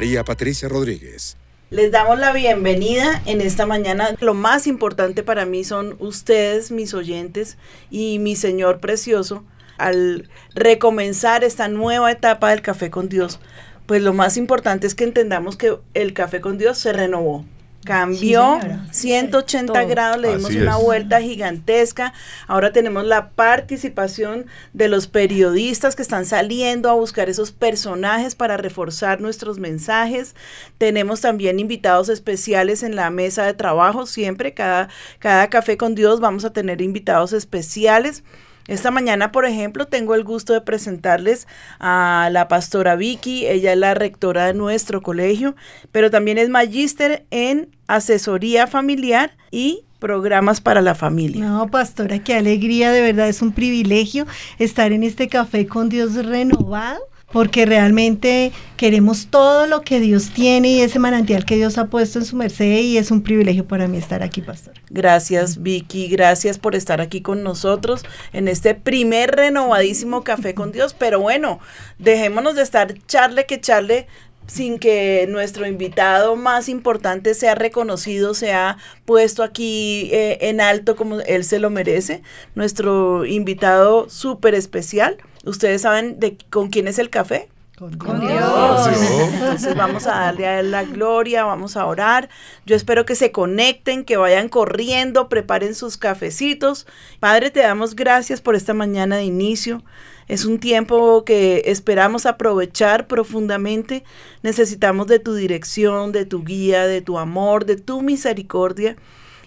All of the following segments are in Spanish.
María Patricia Rodríguez. Les damos la bienvenida en esta mañana. Lo más importante para mí son ustedes, mis oyentes y mi Señor precioso. Al recomenzar esta nueva etapa del café con Dios, pues lo más importante es que entendamos que el café con Dios se renovó cambió 180 grados, le dimos una vuelta gigantesca. Ahora tenemos la participación de los periodistas que están saliendo a buscar esos personajes para reforzar nuestros mensajes. Tenemos también invitados especiales en la mesa de trabajo, siempre cada, cada café con Dios vamos a tener invitados especiales. Esta mañana, por ejemplo, tengo el gusto de presentarles a la pastora Vicky. Ella es la rectora de nuestro colegio, pero también es magíster en asesoría familiar y programas para la familia. No, pastora, qué alegría, de verdad es un privilegio estar en este café con Dios renovado porque realmente queremos todo lo que Dios tiene y ese manantial que Dios ha puesto en su merced y es un privilegio para mí estar aquí, pastor. Gracias, Vicky, gracias por estar aquí con nosotros en este primer renovadísimo café con Dios, pero bueno, dejémonos de estar charle que charle sin que nuestro invitado más importante sea reconocido, sea puesto aquí eh, en alto como él se lo merece, nuestro invitado súper especial. ¿Ustedes saben de con quién es el café? Con, Dios. Entonces vamos a darle a él la gloria, vamos a orar. Yo espero que se conecten, que vayan corriendo, preparen sus cafecitos. Padre, te damos gracias por esta mañana de inicio. Es un tiempo que esperamos aprovechar profundamente. Necesitamos de tu dirección, de tu guía, de tu amor, de tu misericordia.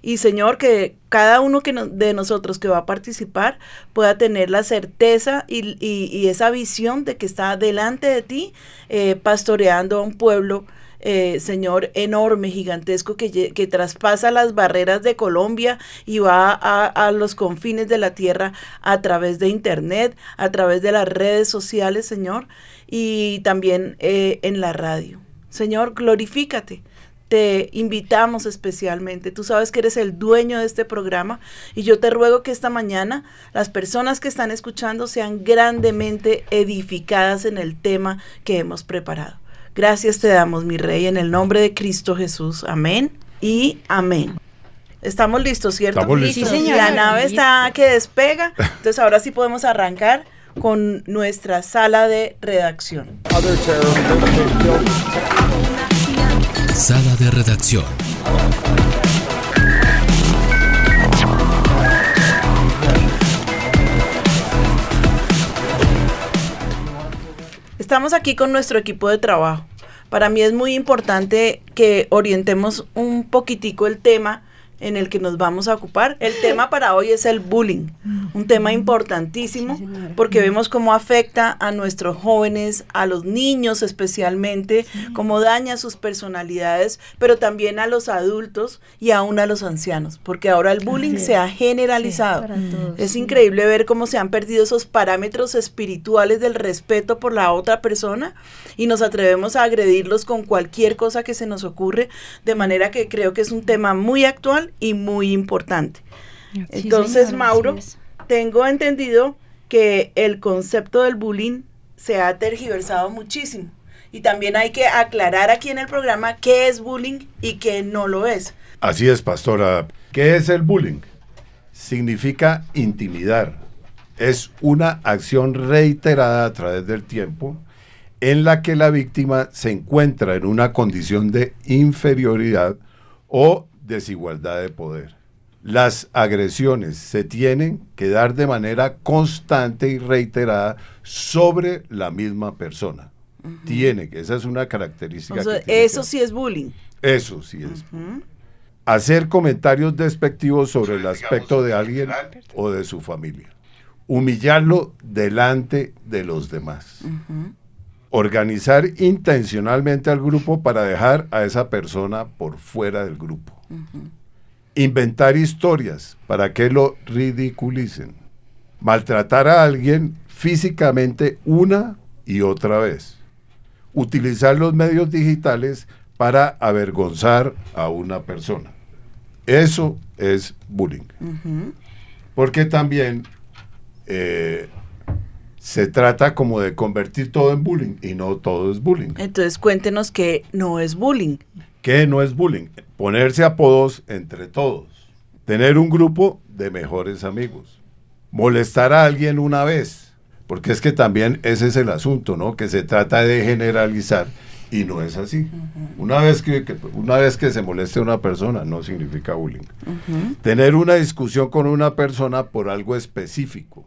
Y Señor, que cada uno que de nosotros que va a participar pueda tener la certeza y, esa visión de que está delante de ti, eh, pastoreando a un pueblo. Eh, Señor, enorme, gigantesco, que, traspasa las barreras de Colombia y va a, los confines de la tierra a través de Internet, a través de las redes sociales, Señor, y también eh, en la radio. Señor, glorifícate te invitamos especialmente. Tú sabes que eres el dueño de este programa y yo te ruego que esta mañana las personas que están escuchando sean grandemente edificadas en el tema que hemos preparado. Gracias te damos, mi rey, en el nombre de Cristo Jesús. Amén y amén. Estamos listos, ¿cierto? Estamos listos. Sí, La nave está que despega, entonces ahora sí podemos arrancar con nuestra sala de redacción. Sala de redacción. Estamos aquí con nuestro equipo de trabajo. Para mí es muy importante que orientemos un poquitico el tema en el que nos vamos a ocupar. El tema para hoy es el bullying, un tema importantísimo porque vemos cómo afecta a nuestros jóvenes, a los niños especialmente, cómo daña sus personalidades, pero también a los adultos y aún a los ancianos, porque ahora el bullying se ha generalizado. es increíble ver cómo se han perdido esos parámetros espirituales del respeto por la otra persona y nos atrevemos a agredirlos con cualquier cosa que se nos ocurre, de manera que creo que es un tema muy actual y muy importante. Entonces, Mauro, tengo entendido que el concepto del bullying se ha tergiversado muchísimo. Y también hay que aclarar aquí en el programa qué es bullying y qué no lo es. Así es, pastora. ¿Qué es el bullying? Significa intimidar. Es una acción reiterada a través del tiempo en la que la víctima se encuentra en una condición de inferioridad o desigualdad de poder. Las agresiones se tienen que dar de manera constante y reiterada sobre la misma persona. Tiene que, esa es una característica. O sea, que eso que- sí es bullying. Eso sí es. Hacer comentarios despectivos sobre el aspecto de alguien o de su familia. Humillarlo delante de los demás. Organizar intencionalmente al grupo para dejar a esa persona por fuera del grupo. Inventar historias para que lo ridiculicen. Maltratar a alguien físicamente una y otra vez. Utilizar los medios digitales para avergonzar a una persona. Eso es bullying. Porque también eh, se trata como de convertir todo en bullying y no todo es bullying. Entonces cuéntenos que no es bullying. ¿Qué no es bullying? Ponerse apodos entre todos. Tener un grupo de mejores amigos. Molestar a alguien una vez. Porque es que también ese es el asunto, ¿no? Que se trata de generalizar y no es así. Una vez que, que- una vez que se moleste a una persona no significa bullying. Tener una discusión con una persona por algo específico.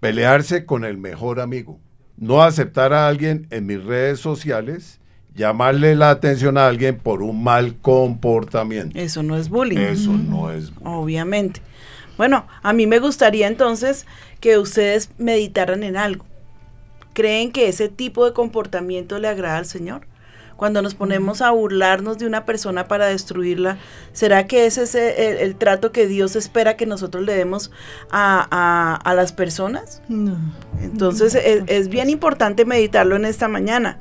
Pelearse con el mejor amigo. No aceptar a alguien en mis redes sociales. Llamarle la atención a alguien por un mal comportamiento. Eso no es bullying. Eso no es bullying. Obviamente. Bueno, a mí me gustaría entonces que ustedes meditaran en algo. ¿Creen que ese tipo de comportamiento le agrada al Señor? Cuando nos ponemos a burlarnos de una persona para destruirla, ¿será que ese es el, trato que Dios espera que nosotros le demos a, a- a las personas? No. Entonces es, es bien importante meditarlo en esta mañana.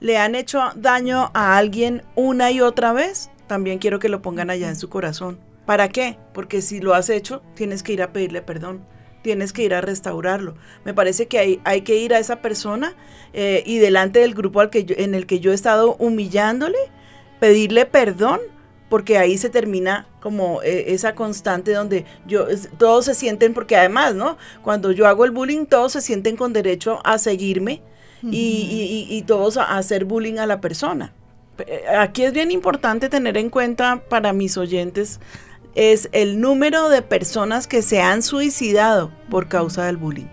¿Le han hecho daño a alguien una y otra vez? También quiero que lo pongan allá en su corazón. ¿Para qué? Porque si lo has hecho, tienes que ir a pedirle perdón. Tienes que ir a restaurarlo. Me parece que hay, hay que ir a esa persona eh, y delante del grupo al que yo- en el que yo he estado humillándole, pedirle perdón, porque ahí se termina como eh, esa constante donde yo es- todos se sienten, porque además, ¿no? Cuando yo hago el bullying, todos se sienten con derecho a seguirme y, y- y- y todos a, a hacer bullying a la persona. Eh, Aquí es bien importante tener en cuenta para mis oyentes es el número de personas que se han suicidado por causa del bullying.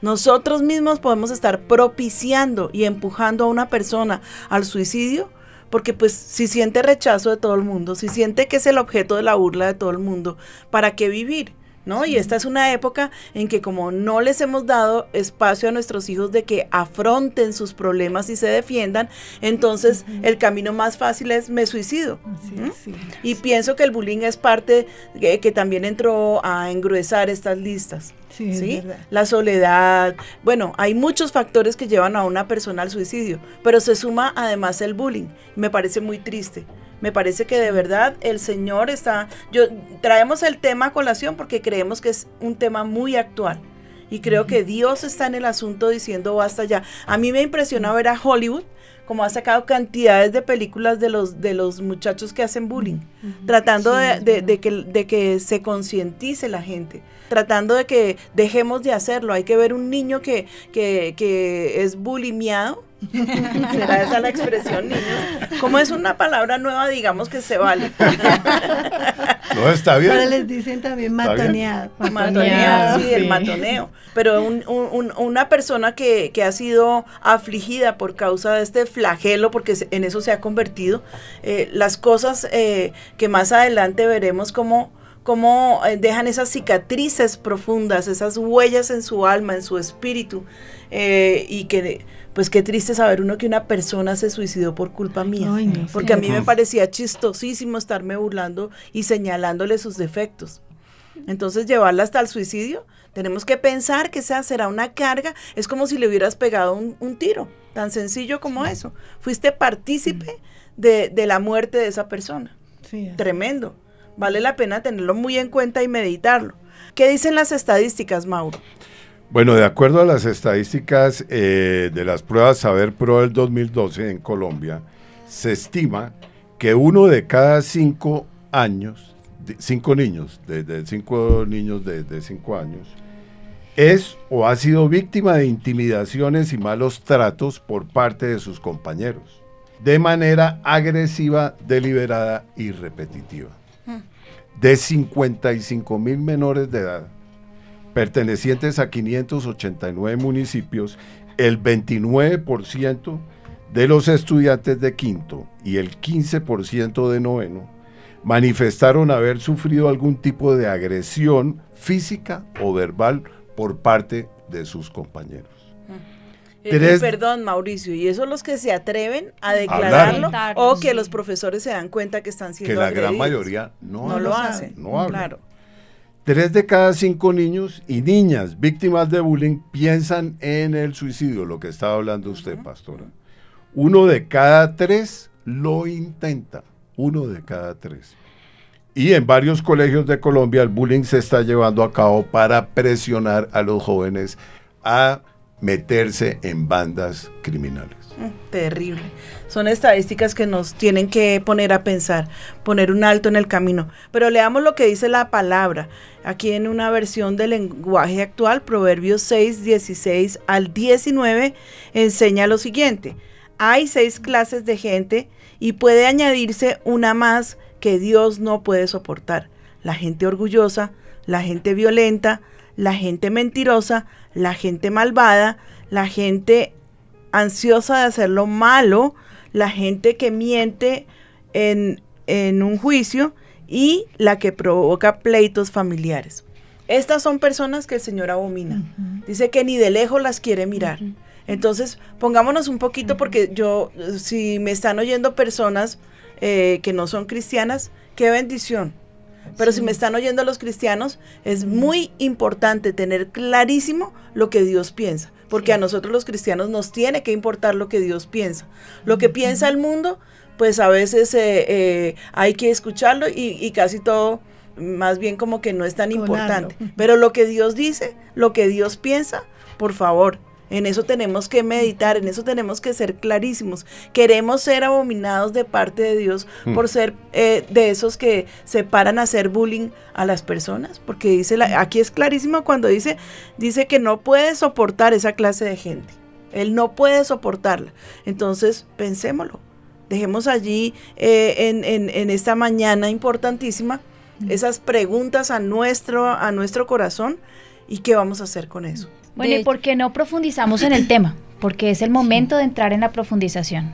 Nosotros mismos podemos estar propiciando y empujando a una persona al suicidio porque pues si siente rechazo de todo el mundo, si siente que es el objeto de la burla de todo el mundo, ¿para qué vivir? ¿No? Y esta es una época en que como no les hemos dado espacio a nuestros hijos de que afronten sus problemas y se defiendan, entonces el camino más fácil es me suicido. ¿Mm? sí. Y pienso que el bullying es parte que, que también entró a engruesar estas listas. Sí, ¿sí? La soledad. Bueno, hay muchos factores que llevan a una persona al suicidio, pero se suma además el bullying. Me parece muy triste. Me parece que de verdad el Señor está... Yo traemos el tema a colación porque creemos que es un tema muy actual. Y creo que Dios está en el asunto diciendo basta ya. A mí me impresiona ver a Hollywood como ha sacado cantidades de películas de los, de los muchachos que hacen bullying, tratando Sí, de, es de- verdad. de que, de que se concientice la gente, tratando de que dejemos de hacerlo. Hay que ver un niño que, que, que es bulimiado. ¿Será esa la expresión, niños? Como es una palabra nueva, digamos que se vale. No está bien. Ahora les dicen también matoneado. Matoneo, sí, el matoneo. Pero un- un- un- una persona que, que ha sido afligida por causa de este flagelo, porque en eso se ha convertido, eh, las cosas eh, que más adelante veremos cómo, cómo eh, dejan esas cicatrices profundas, esas huellas en su alma, en su espíritu, eh, y que pues qué triste saber uno que una persona se suicidó por culpa mía. Ay, no, porque a mí me parecía chistosísimo estarme burlando y señalándole sus defectos. Entonces, llevarla hasta el suicidio, tenemos que pensar que esa será una carga. Es como si le hubieras pegado un, un tiro, tan sencillo como eso. Fuiste partícipe de, de la muerte de esa persona. Sí. Tremendo. Vale la pena tenerlo muy en cuenta y meditarlo. ¿Qué dicen las estadísticas, Mauro? Bueno, de acuerdo a las estadísticas eh, de las pruebas Saber Pro del 2012 en Colombia, se estima que uno de cada cinco años, cinco niños, de, de cinco niños de cinco años, es o ha sido víctima de intimidaciones y malos tratos por parte de sus compañeros, de manera agresiva, deliberada y repetitiva. De 55 mil menores de edad, pertenecientes a 589 municipios, el 29% de los estudiantes de quinto y el 15% de noveno manifestaron haber sufrido algún tipo de agresión física o verbal por parte de sus compañeros. Eh, perdón, Mauricio, ¿y eso los que se atreven a declararlo o que los profesores se dan cuenta que están siendo Que la gran mayoría no, lo hacen. No Claro. Tres de cada cinco niños y niñas víctimas de bullying piensan en el suicidio, lo que estaba hablando usted, pastora. Uno de cada tres lo intenta. Uno de cada tres. Y en varios colegios de Colombia el bullying se está llevando a cabo para presionar a los jóvenes a meterse en bandas criminales. Mm, terrible. Son estadísticas que nos tienen que poner a pensar, poner un alto en el camino. Pero leamos lo que dice la palabra. Aquí en una versión del lenguaje actual, Proverbios 6, 16 al 19, enseña lo siguiente. Hay seis clases de gente y puede añadirse una más que Dios no puede soportar. La gente orgullosa, la gente violenta, la gente mentirosa, la gente malvada, la gente ansiosa de hacer lo malo, la gente que miente en, en un juicio y la que provoca pleitos familiares. Estas son personas que el Señor abomina. Dice que ni de lejos las quiere mirar. Entonces, pongámonos un poquito porque yo, si me están oyendo personas eh, que no son cristianas, qué bendición. Pero si me están oyendo los cristianos, es muy importante tener clarísimo lo que Dios piensa, porque a nosotros los cristianos nos tiene que importar lo que Dios piensa. Lo que piensa el mundo, pues a veces eh, eh, hay que escucharlo y, casi todo más bien como que no es tan importante. Pero lo que Dios dice, lo que Dios piensa, por favor, en eso tenemos que meditar, en eso tenemos que ser clarísimos. Queremos ser abominados de parte de Dios hmm. por ser eh, de esos que se paran a hacer bullying a las personas, porque dice la, aquí es clarísimo cuando dice dice que no puede soportar esa clase de gente. Él no puede soportarla. Entonces, pensémoslo. Dejemos allí eh, en, en, esta mañana importantísima hmm. esas preguntas a nuestro, a nuestro corazón y qué vamos a hacer con eso. Bueno, ¿y por qué no profundizamos en el tema? Porque es el momento de entrar en la profundización.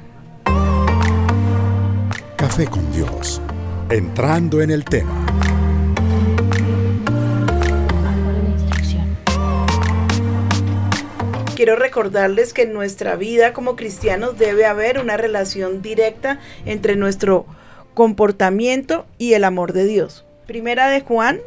Café con Dios. Entrando en el tema. Quiero recordarles que en nuestra vida como cristianos debe haber una relación directa entre nuestro comportamiento y el amor de Dios. Primera de Juan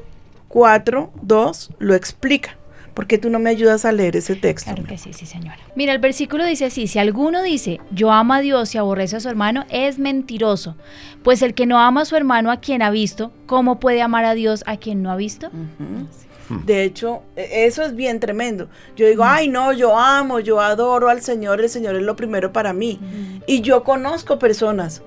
4, 2 lo explica. ¿Por qué tú no me ayudas a leer ese texto? Claro que sí, sí, señora. Mira, el versículo dice así, si alguno dice, yo amo a Dios y aborrece a su hermano, es mentiroso. Pues el que no ama a su hermano a quien ha visto, ¿cómo puede amar a Dios a quien no ha visto? De hecho, e, eso es bien tremendo. Yo digo, ay, no, yo amo, yo adoro al Señor, el Señor es lo primero para mí. Y yo conozco personas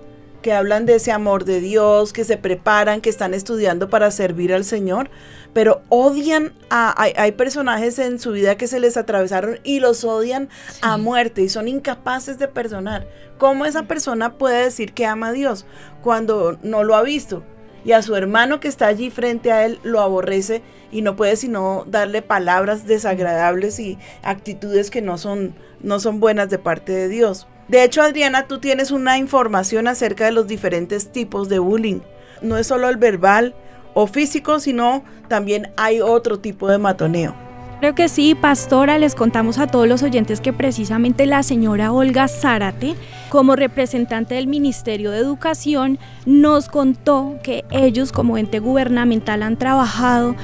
que hablan de ese amor de Dios, que se preparan, que están estudiando para servir al Señor, pero odian a, hay, personajes en su vida que se les atravesaron y los odian a muerte y son incapaces de perdonar. ¿Cómo esa persona puede decir que ama a Dios cuando no lo ha visto? Y a su hermano que está allí frente a él lo aborrece y no puede sino darle palabras desagradables y actitudes que no son, no son buenas de parte de Dios. De hecho, Adriana, tú tienes una información acerca de los diferentes tipos de bullying. No es solo el verbal o físico, sino también hay otro tipo de matoneo. Creo que sí, pastora, les contamos a todos los oyentes que precisamente la señora Olga Zárate, como representante del Ministerio de Educación, nos contó que ellos como ente gubernamental han trabajado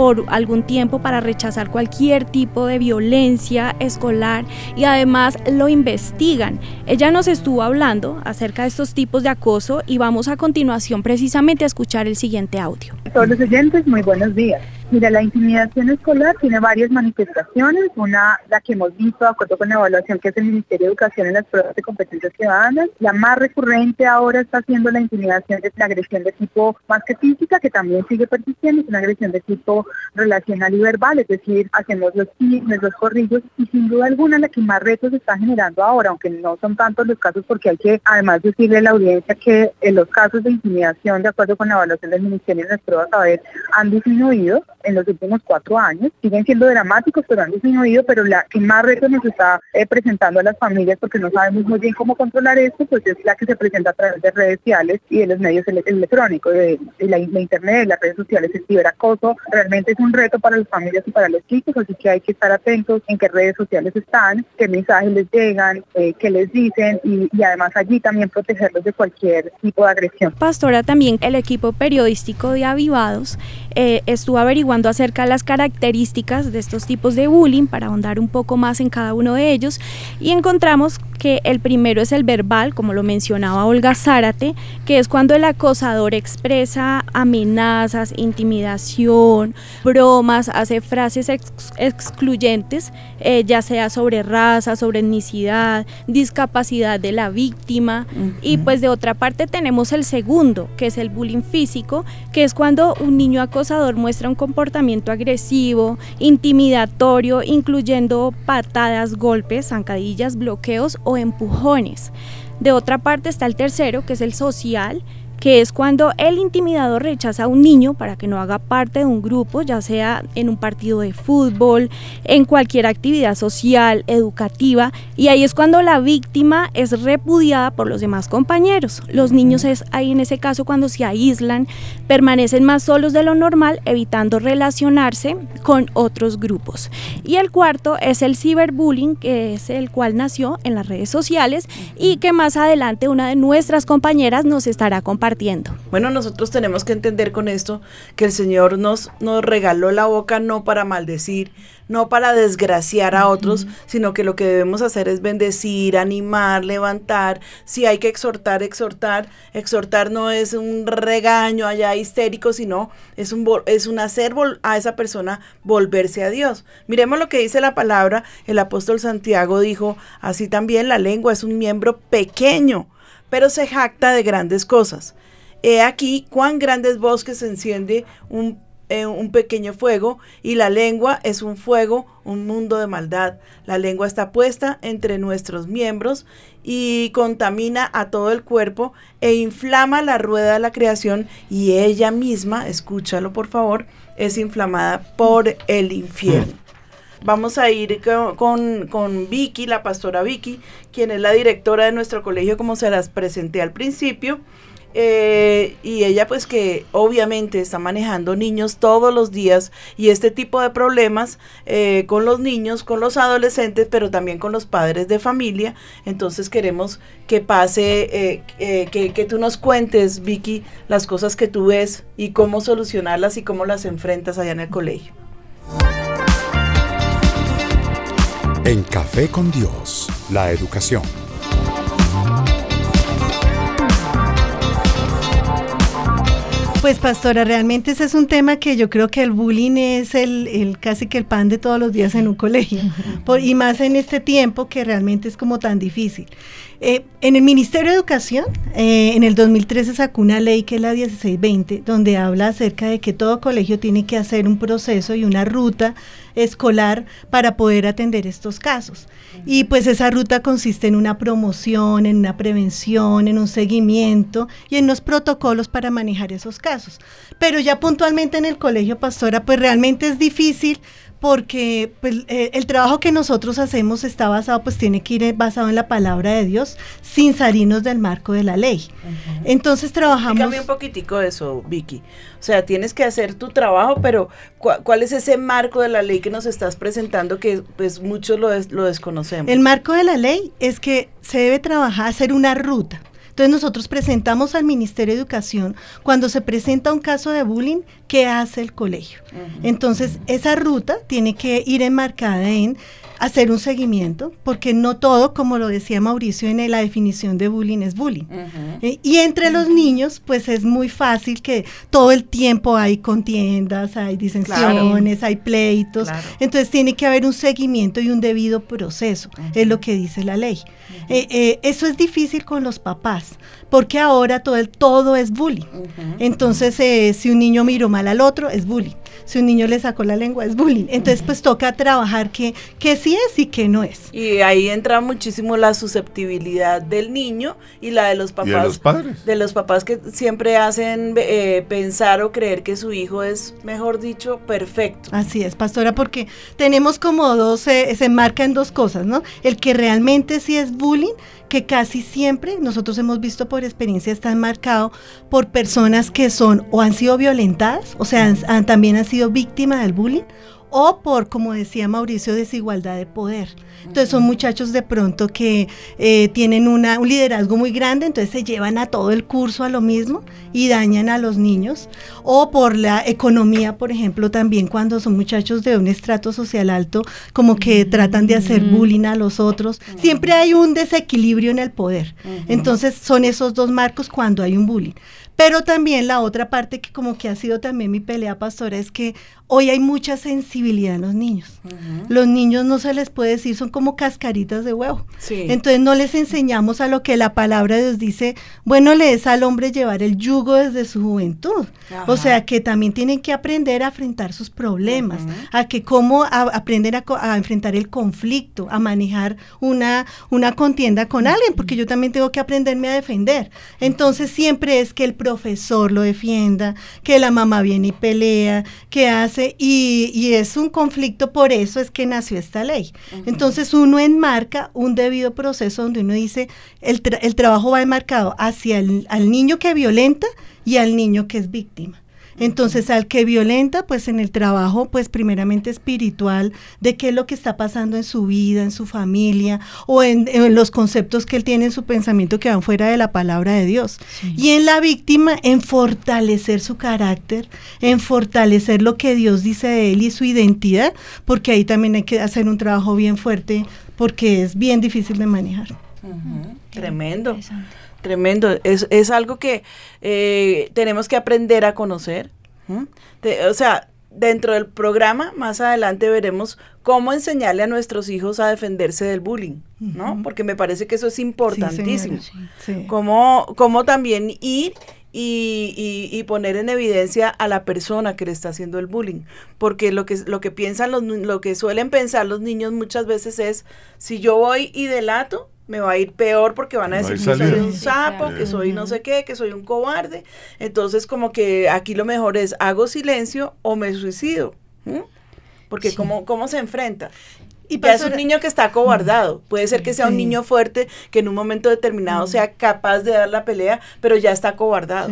por algún tiempo para rechazar cualquier tipo de violencia escolar y además lo investigan. Ella nos estuvo hablando acerca de estos tipos de acoso y vamos a continuación precisamente a escuchar el siguiente audio. Todos los muy buenos días. Mira, la intimidación escolar tiene varias manifestaciones. Una, la que hemos visto de acuerdo con la evaluación que hace el Ministerio de Educación en las pruebas de competencias ciudadanas. La más recurrente ahora está siendo la intimidación de la agresión de tipo más que física, que también sigue persistiendo, es una agresión de tipo relacional y verbal, es decir, hacemos los chismes, los corrillos, y sin duda alguna la que más retos está generando ahora, aunque no son tantos los casos, porque hay que además decirle a la audiencia que en los casos de intimidación, de acuerdo con la evaluación del Ministerio en las pruebas a ver, han disminuido en los últimos cuatro años. Siguen siendo dramáticos, pero han disminuido, pero la que más reto nos está eh, presentando a las familias, porque no sabemos muy bien cómo controlar esto, pues es la que se presenta a través de redes sociales y de los medios electrónicos, de, la, internet, de las redes sociales, el ciberacoso. Realmente es un reto para las familias y para los chicos, así que hay que estar atentos en qué redes sociales están, qué mensajes les llegan, eh, qué les dicen y, además allí también protegerlos de cualquier tipo de agresión. Pastora, también el equipo periodístico de Avivados eh, estuvo averiguando acerca de las características de estos tipos de bullying para ahondar un poco más en cada uno de ellos y encontramos que el primero es el verbal, como lo mencionaba Olga Zárate, que es cuando el acosador expresa amenazas, intimidación, bromas, hace frases excluyentes, eh, ya sea sobre raza, sobre etnicidad, discapacidad de la víctima. Y pues de otra parte tenemos el segundo, que es el bullying físico, que es cuando un niño acosador muestra un comportamiento agresivo, intimidatorio, incluyendo patadas, golpes, zancadillas, bloqueos o empujones. De otra parte está el tercero, que es el social, que es cuando el intimidador rechaza a un niño para que no haga parte de un grupo, ya sea en un partido de fútbol, en cualquier actividad social, educativa, y ahí es cuando la víctima es repudiada por los demás compañeros. Los niños es ahí en ese caso cuando se aíslan, permanecen más solos de lo normal, evitando relacionarse con otros grupos. Y el cuarto es el ciberbullying, que es el cual nació en las redes sociales y que más adelante una de nuestras compañeras nos estará compartiendo bueno, nosotros tenemos que entender con esto que el Señor nos, nos regaló la boca no para maldecir, no para desgraciar a otros, sino que lo que debemos hacer es bendecir, animar, levantar. Si hay que exhortar, exhortar. Exhortar no es un regaño allá histérico, sino es un, es un hacer a esa persona volverse a Dios. Miremos lo que dice la palabra. El apóstol Santiago dijo, así también la lengua es un miembro pequeño pero se jacta de grandes cosas. He aquí cuán grandes bosques se enciende un, eh, un pequeño fuego, y la lengua es un fuego, un mundo de maldad. La lengua está puesta entre nuestros miembros y contamina a todo el cuerpo e inflama la rueda de la creación y ella misma, escúchalo por favor, es inflamada por el infierno. Vamos a ir con, con, Vicky, la pastora Vicky, quien es la directora de nuestro colegio, como se las presenté al principio. Eh, y ella pues que obviamente está manejando niños todos los días y este tipo de problemas eh, con los niños, con los adolescentes, pero también con los padres de familia. Entonces queremos que pase, eh, que, que tú nos cuentes, Vicky, las cosas que tú ves y cómo solucionarlas y cómo las enfrentas allá en el colegio. En Café con Dios, la educación. Pues pastora, realmente ese es un tema que yo creo que el bullying es el, casi que el pan de todos los días en un colegio, y más en este tiempo que realmente es como tan difícil. Eh, en el Ministerio de Educación, eh, en el 2013 sacó una ley que es la 1620, donde habla acerca de que todo colegio tiene que hacer un proceso y una ruta escolar para poder atender estos casos. Y pues esa ruta consiste en una promoción, en una prevención, en un seguimiento y en unos protocolos para manejar esos casos. Pero ya puntualmente en el colegio pastora, pues realmente es difícil porque pues, eh, el trabajo que nosotros hacemos está basado, pues tiene que ir basado en la palabra de Dios, sin salirnos del marco de la ley. Entonces trabajamos... Explícame un poquitico eso, Vicky. O sea, tienes que hacer tu trabajo, pero ¿cuál es ese marco de la ley que nos estás presentando que pues muchos lo, lo desconocemos? El marco de la ley es que se debe trabajar, hacer una ruta entonces nosotros presentamos al Ministerio de Educación cuando se presenta un caso de bullying, ¿qué hace el colegio? Entonces esa ruta tiene que ir enmarcada en hacer un seguimiento, porque no todo, como lo decía Mauricio en la definición de bullying, es bullying. Eh, y entre los niños, pues es muy fácil que todo el tiempo hay contiendas, hay disensiones, hay pleitos. Entonces tiene que haber un seguimiento y un debido proceso, es lo que dice la ley. Eh, eh, eso es difícil con los papás, porque ahora todo, el, todo es bullying. Entonces, si un niño miró mal al otro, es bullying si un niño le sacó la lengua es bullying. Entonces, pues toca trabajar que, que sí es y que no es. Y ahí entra muchísimo la susceptibilidad del niño y la de los papás. de los padres. De los papás que siempre hacen eh, pensar o creer que su hijo es, mejor dicho, perfecto. Así es, pastora, porque tenemos como dos, eh, se marca en dos cosas, ¿no? El que realmente sí es bullying que casi siempre nosotros hemos visto por experiencia están marcados por personas que son o han sido violentadas, o sea, también han sido víctimas del bullying, o por, como decía Mauricio, desigualdad de poder. Entonces son muchachos de pronto que eh, tienen una, un liderazgo muy grande, entonces se llevan a todo el curso a lo mismo y dañan a los niños. O por la economía, por ejemplo, también cuando son muchachos de un estrato social alto, como que tratan de hacer bullying a los otros. Siempre hay un desequilibrio en el poder. Entonces son esos dos marcos cuando hay un bullying. Pero también la otra parte que como que ha sido también mi pelea pastora es que hoy hay mucha sensibilidad en los niños. Los niños no se les puede decir, son como cascaritas de huevo. Entonces no les enseñamos a lo que la palabra de Dios dice, bueno, le es al hombre llevar el yugo desde su juventud. O sea, que también tienen que aprender a enfrentar sus problemas, a que cómo aprender a, enfrentar el conflicto, a manejar una, una contienda con alguien, porque yo también tengo que aprenderme a defender. Entonces siempre es que el profesor lo defienda, que la mamá viene y pelea, que hace, y, y es un conflicto, por eso es que nació esta ley. Entonces uno enmarca un debido proceso donde uno dice, el, el trabajo va enmarcado hacia el al niño que violenta y al niño que es víctima. Entonces, al que violenta, pues en el trabajo, pues primeramente espiritual, de qué es lo que está pasando en su vida, en su familia, o en, los conceptos que él tiene en su pensamiento que van fuera de la palabra de Dios. Y en la víctima, en fortalecer su carácter, en fortalecer lo que Dios dice de él y su identidad, porque ahí también hay que hacer un trabajo bien fuerte, porque es bien difícil de manejar. Tremendo. Tremendo, es, es algo que eh, tenemos que aprender a conocer. o sea, dentro del programa, más adelante veremos cómo enseñarle a nuestros hijos a defenderse del bullying, ¿no? Porque me parece que eso es importantísimo. Cómo, también ir y, y, poner en evidencia a la persona que le está haciendo el bullying. Porque lo que, lo que piensan los, lo que suelen pensar los niños muchas veces es, si yo voy y delato, me va a ir peor porque van a decir que soy un sapo, que soy no sé qué, que soy un cobarde. Entonces, como que aquí lo mejor es hago silencio o me suicido. Porque ¿cómo, ¿cómo se enfrenta? Y ya es un niño que está acobardado. Puede ser que sea un niño fuerte, que en un momento determinado sea capaz de dar la pelea, pero ya está acobardado.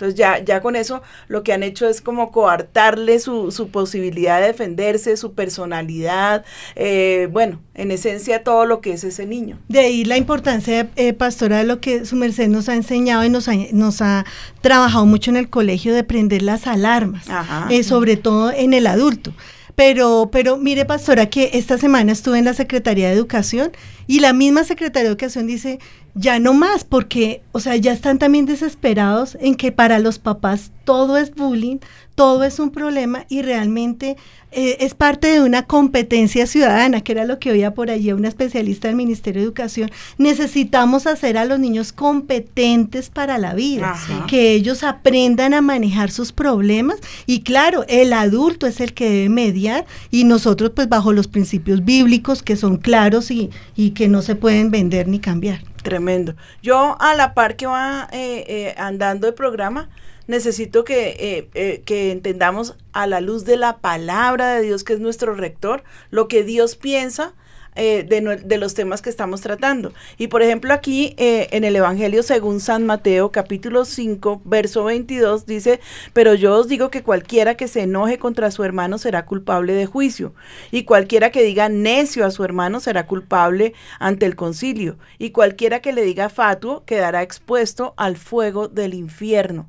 Entonces ya, ya con eso lo que han hecho es como coartarle su, su posibilidad de defenderse, su personalidad, eh, bueno, en esencia todo lo que es ese niño. De ahí la importancia, eh, pastora, de lo que su merced nos ha enseñado y nos ha, nos ha trabajado mucho en el colegio de prender las alarmas, eh, sobre todo en el adulto. Pero, pero mire, pastora, que esta semana estuve en la Secretaría de Educación y la misma Secretaría de Educación dice, ya no más, porque, o sea, ya están también desesperados en que para los papás todo es bullying, todo es un problema y realmente eh, es parte de una competencia ciudadana, que era lo que oía por allí una especialista del Ministerio de Educación. Necesitamos hacer a los niños competentes para la vida, que ellos aprendan a manejar sus problemas y claro, el adulto es el que debe mediar y nosotros pues bajo los principios bíblicos que son claros y, y que no se pueden vender ni cambiar. Tremendo. Yo a la par que va eh, eh, andando el programa, necesito que, eh, que entendamos a la luz de la palabra de Dios, que es nuestro rector, lo que Dios piensa eh, de, los temas que estamos tratando. Y por ejemplo aquí eh, en el Evangelio según San Mateo capítulo 5 verso 22 dice, pero yo os digo que cualquiera que se enoje contra su hermano será culpable de juicio, y cualquiera que diga necio a su hermano será culpable ante el concilio, y cualquiera que le diga fatuo quedará expuesto al fuego del infierno.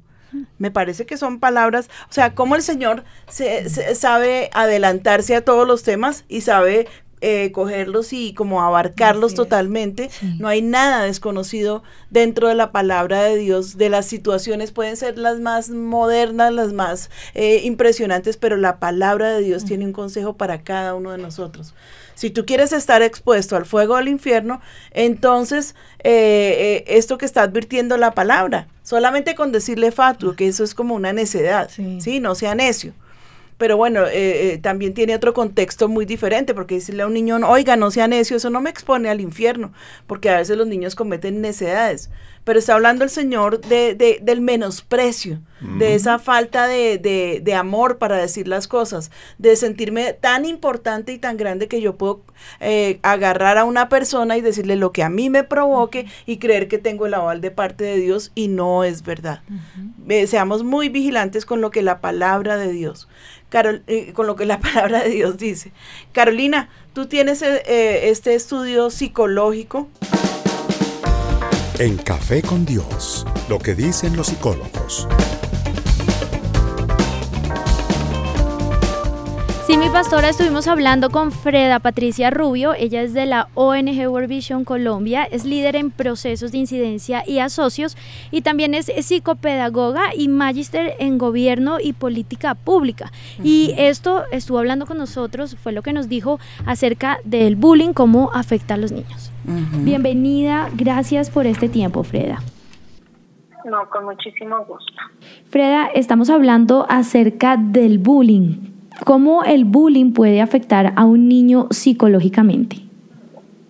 Me parece que son palabras, o sea, cómo el Señor se, sabe adelantarse a todos los temas y sabe eh, cogerlos y como abarcarlos totalmente. No hay nada desconocido dentro de la palabra de Dios. De las situaciones pueden ser las más modernas, las más eh, impresionantes, pero la palabra de Dios tiene un consejo para cada uno de nosotros. Si tú quieres estar expuesto al fuego del infierno, entonces eh, esto que está advirtiendo la palabra, solamente con decirle fatuo, que eso es como una necedad, ¿sí? No sea necio pero bueno, eh, eh, también tiene otro contexto muy diferente, porque decirle a un niño, oiga, no sea necio, eso no me expone al infierno, porque a veces los niños cometen necedades. Pero está hablando el Señor de, de del menosprecio, de esa falta de, de, amor para decir las cosas, de sentirme tan importante y tan grande que yo puedo eh, agarrar a una persona y decirle lo que a mí me provoque y creer que tengo el aval de parte de Dios y no es verdad. seamos muy vigilantes con lo que la palabra de Dios Carol, eh, con lo que la palabra de Dios dice. Carolina, tú tienes eh, eh, este estudio psicológico. En Café con Dios, lo que dicen los psicólogos. Sí, mi pastora, estuvimos hablando con Freda Patricia Rubio, ella es de la ONG World Vision Colombia, es líder en procesos de incidencia y asocios y también es psicopedagoga y magíster en gobierno y política pública. Y esto estuvo hablando con nosotros, fue lo que nos dijo acerca del bullying, cómo afecta a los niños. Bienvenida, gracias por este tiempo, Freda. No, con muchísimo gusto. Freda, estamos hablando acerca del bullying. ¿Cómo el bullying puede afectar a un niño psicológicamente?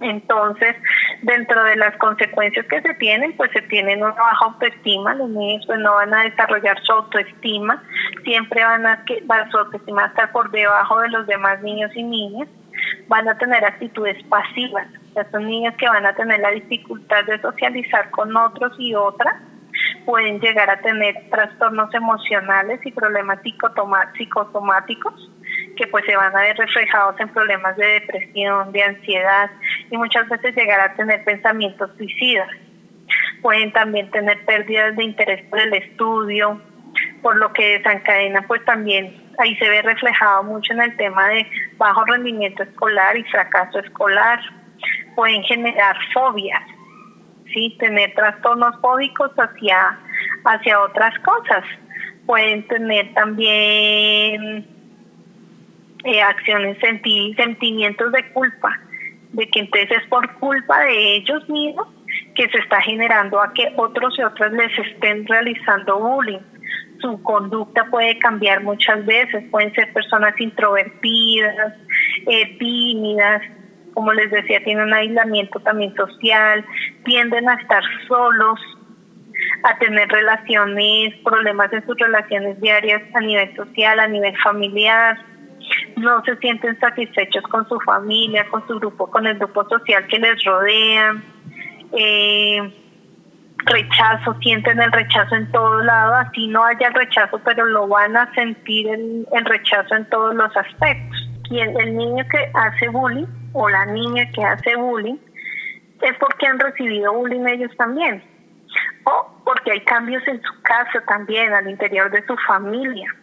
Entonces, dentro de las consecuencias que se tienen, pues se tienen una baja autoestima, los niños pues no van a desarrollar su autoestima, siempre van a que su autoestima estar por debajo de los demás niños y niñas, van a tener actitudes pasivas, o son niños que van a tener la dificultad de socializar con otros y otras, pueden llegar a tener trastornos emocionales y problemas psicosomáticos que pues se van a ver reflejados en problemas de depresión, de ansiedad y muchas veces llegar a tener pensamientos suicidas. Pueden también tener pérdidas de interés por el estudio, por lo que desencadena pues también ahí se ve reflejado mucho en el tema de bajo rendimiento escolar y fracaso escolar. Pueden generar fobias, ¿sí? tener trastornos fóbicos hacia, hacia otras cosas. Pueden tener también eh, acciones, sentimientos de culpa, de que entonces es por culpa de ellos mismos que se está generando a que otros y otras les estén realizando bullying. Su conducta puede cambiar muchas veces, pueden ser personas introvertidas, eh, tímidas, como les decía, tienen aislamiento también social, tienden a estar solos, a tener relaciones, problemas en sus relaciones diarias a nivel social, a nivel familiar, no se sienten satisfechos con su familia, con su grupo, con el grupo social que les rodea, eh, rechazo, sienten el rechazo en todo lado, así no haya el rechazo, pero lo van a sentir el, rechazo en todos los aspectos. Y el niño que hace bullying o la niña que hace bullying es porque han recibido bullying ellos también. O porque hay cambios en su casa también, al interior de su familia.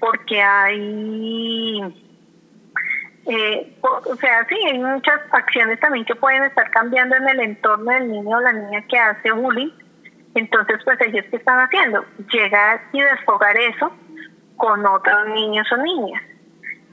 Porque hay, eh, o sea, sí, hay muchas acciones también que pueden estar cambiando en el entorno del niño o la niña que hace bullying. Entonces, pues ellos qué están haciendo? Llegar y desfogar eso con otros niños o niñas.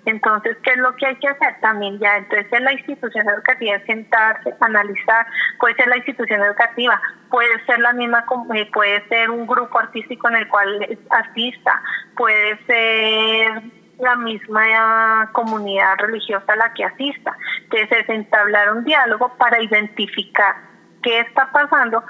Entonces, ¿qué es lo que hay que hacer? También ya, entonces en la institución educativa sentarse, analizar, puede ser la institución educativa, puede ser la misma, eh, puede ser un grupo artístico en el cual asista, puede ser la misma comunidad religiosa la que asista. Entonces, es entablar un diálogo para identificar qué está pasando,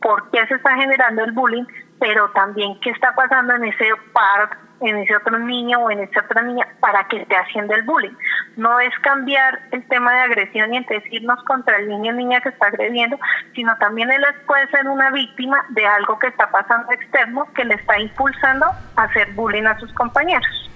por qué se está generando el bullying, pero también qué está pasando en ese par en ese otro niño o en esa otra niña para que esté haciendo el bullying. No es cambiar el tema de agresión y entonces contra el niño o niña que está agrediendo, sino también él puede ser una víctima de algo que está pasando externo que le está impulsando a hacer bullying a sus compañeros.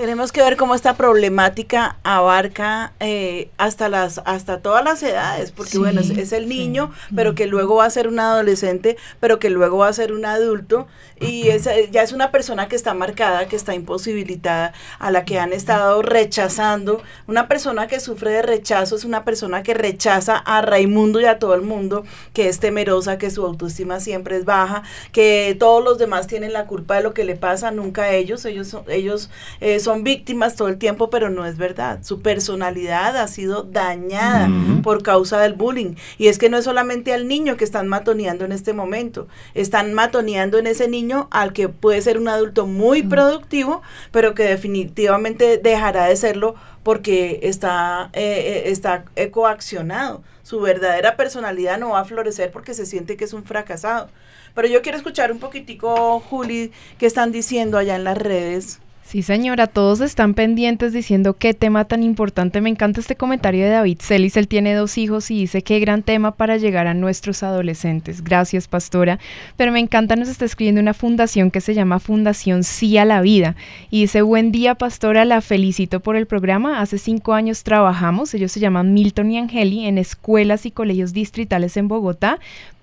Tenemos que ver cómo esta problemática abarca eh, hasta las hasta todas las edades, porque Sí, bueno, es, es el niño, sí. pero que luego va a ser un adolescente, pero que luego va a ser un adulto y es, eh, ya es una persona que está marcada, que está imposibilitada, a la que han estado rechazando. Una persona que sufre de rechazo es una persona que rechaza a Raimundo y a todo el mundo, que es temerosa, que su autoestima siempre es baja, que todos los demás tienen la culpa de lo que le pasa, nunca ellos, ellos son, ellos eh, son víctimas todo el tiempo, pero no es verdad. Su personalidad ha sido dañada por causa del bullying. Y es que no es solamente al niño que están matoneando en este momento, están matoneando en ese niño al que puede ser un adulto muy productivo, pero que definitivamente dejará de serlo porque está, eh, eh, está coaccionado. Su verdadera personalidad no va a florecer porque se siente que es un fracasado. Pero yo quiero escuchar un poquitico, Juli, qué están diciendo allá en las redes. Sí, señora, todos están pendientes diciendo qué tema tan importante. Me encanta este comentario de David Celis. Él tiene dos hijos y dice qué gran tema para llegar a nuestros adolescentes. Gracias, pastora. Pero me encanta, nos está escribiendo una fundación que se llama Fundación Sí a la Vida. Y dice, buen día, pastora, la felicito por el programa. Hace cinco años trabajamos, ellos se llaman Milton y Angeli, en escuelas y colegios distritales en Bogotá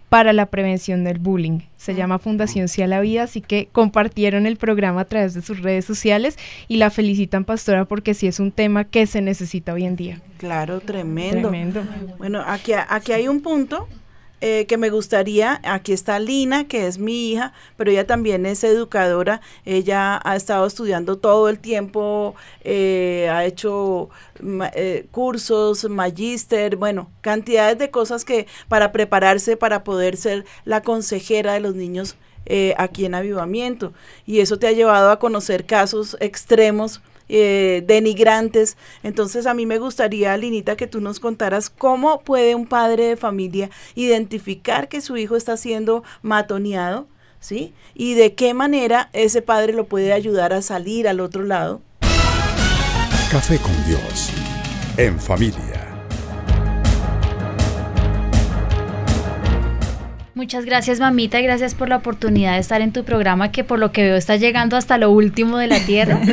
para la prevención del bullying. Se llama Fundación Sí a la Vida, así que compartieron el programa a través de sus redes sociales y la felicitan, pastora, porque sí es un tema que se necesita hoy en día. Claro, tremendo. Tremendo. Bueno, aquí, aquí hay un punto eh, que me gustaría, aquí está Lina, que es mi hija, pero ella también es educadora, ella ha estado estudiando todo el tiempo, eh, ha hecho eh, cursos, magíster, bueno, cantidades de cosas que para prepararse, para poder ser la consejera de los niños eh, aquí en Avivamiento. Y eso te ha llevado a conocer casos extremos eh, denigrantes. Entonces a mí me gustaría, Linita, que tú nos contaras cómo puede un padre de familia identificar que su hijo está siendo matoneado, ¿sí? Y de qué manera ese padre lo puede ayudar a salir al otro lado. Café con Dios. En familia. Muchas gracias, mamita, y gracias por la oportunidad de estar en tu programa, que por lo que veo está llegando hasta lo último de la tierra.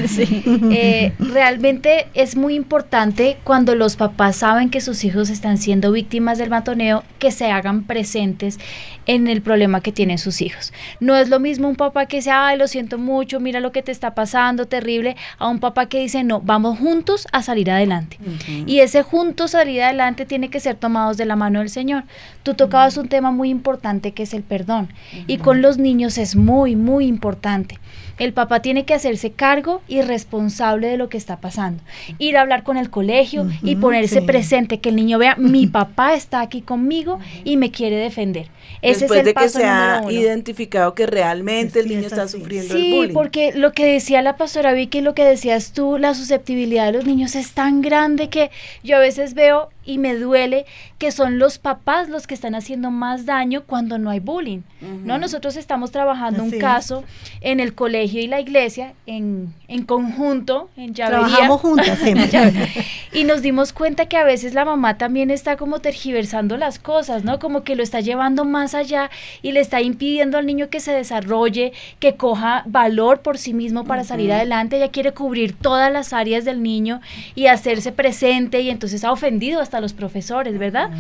Eh, realmente es muy importante cuando los papás saben que sus hijos están siendo víctimas del matoneo, que se hagan presentes en el problema que tienen sus hijos. No es lo mismo un papá que dice, ay, lo siento mucho, mira lo que te está pasando, terrible, a un papá que dice, no, vamos juntos a salir adelante. Y ese juntos salir adelante tiene que ser tomados de la mano del Señor. Tú tocabas un tema muy importante que es el perdón. Y con los niños es muy, muy importante. El papá tiene que hacerse cargo y responsable de lo que está pasando. Ir a hablar con el colegio y ponerse sí. presente, que el niño vea, mi papá está aquí conmigo y me quiere defender. Ese Después es el de que paso se ha número uno. identificado que realmente el Sí, niño es está sufriendo el Sí, bullying. porque lo que decía la pastora Vicky, lo que decías tú, la susceptibilidad de los niños es tan grande que yo a veces veo y me duele que son los papás los que están haciendo más daño cuando no hay bullying. ¿no? Nosotros estamos trabajando Así un es. caso en el colegio y la iglesia en, en conjunto, en llavería. Trabajamos juntas siempre. Y nos dimos cuenta que a veces la mamá también está como tergiversando las cosas, ¿no? Como que lo está llevando más allá y le está impidiendo al niño que se desarrolle, que coja valor por sí mismo para salir adelante. Ella quiere cubrir todas las áreas del niño y hacerse presente y entonces ha ofendido hasta a los profesores, ¿verdad?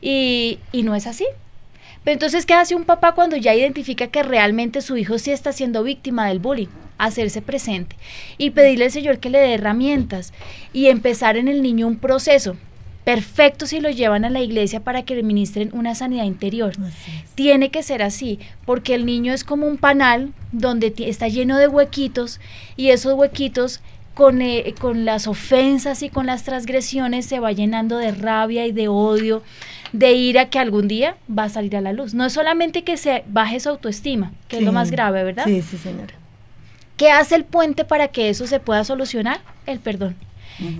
y, y no es así. Pero entonces, ¿qué hace un papá cuando ya identifica que realmente su hijo sí está siendo víctima del bullying? Hacerse presente y pedirle al Señor que le dé herramientas y empezar en el niño un proceso perfecto si lo llevan a la iglesia para que le ministren una sanidad interior. Tiene que ser así, porque el niño es como un panal donde está lleno de huequitos y esos huequitos con, eh, con las ofensas y con las transgresiones se va llenando de rabia y de odio, de ira que algún día va a salir a la luz. No es solamente que se baje su autoestima, que es lo más grave, ¿verdad? Sí, sí, señora. ¿Qué hace el puente para que eso se pueda solucionar? El perdón.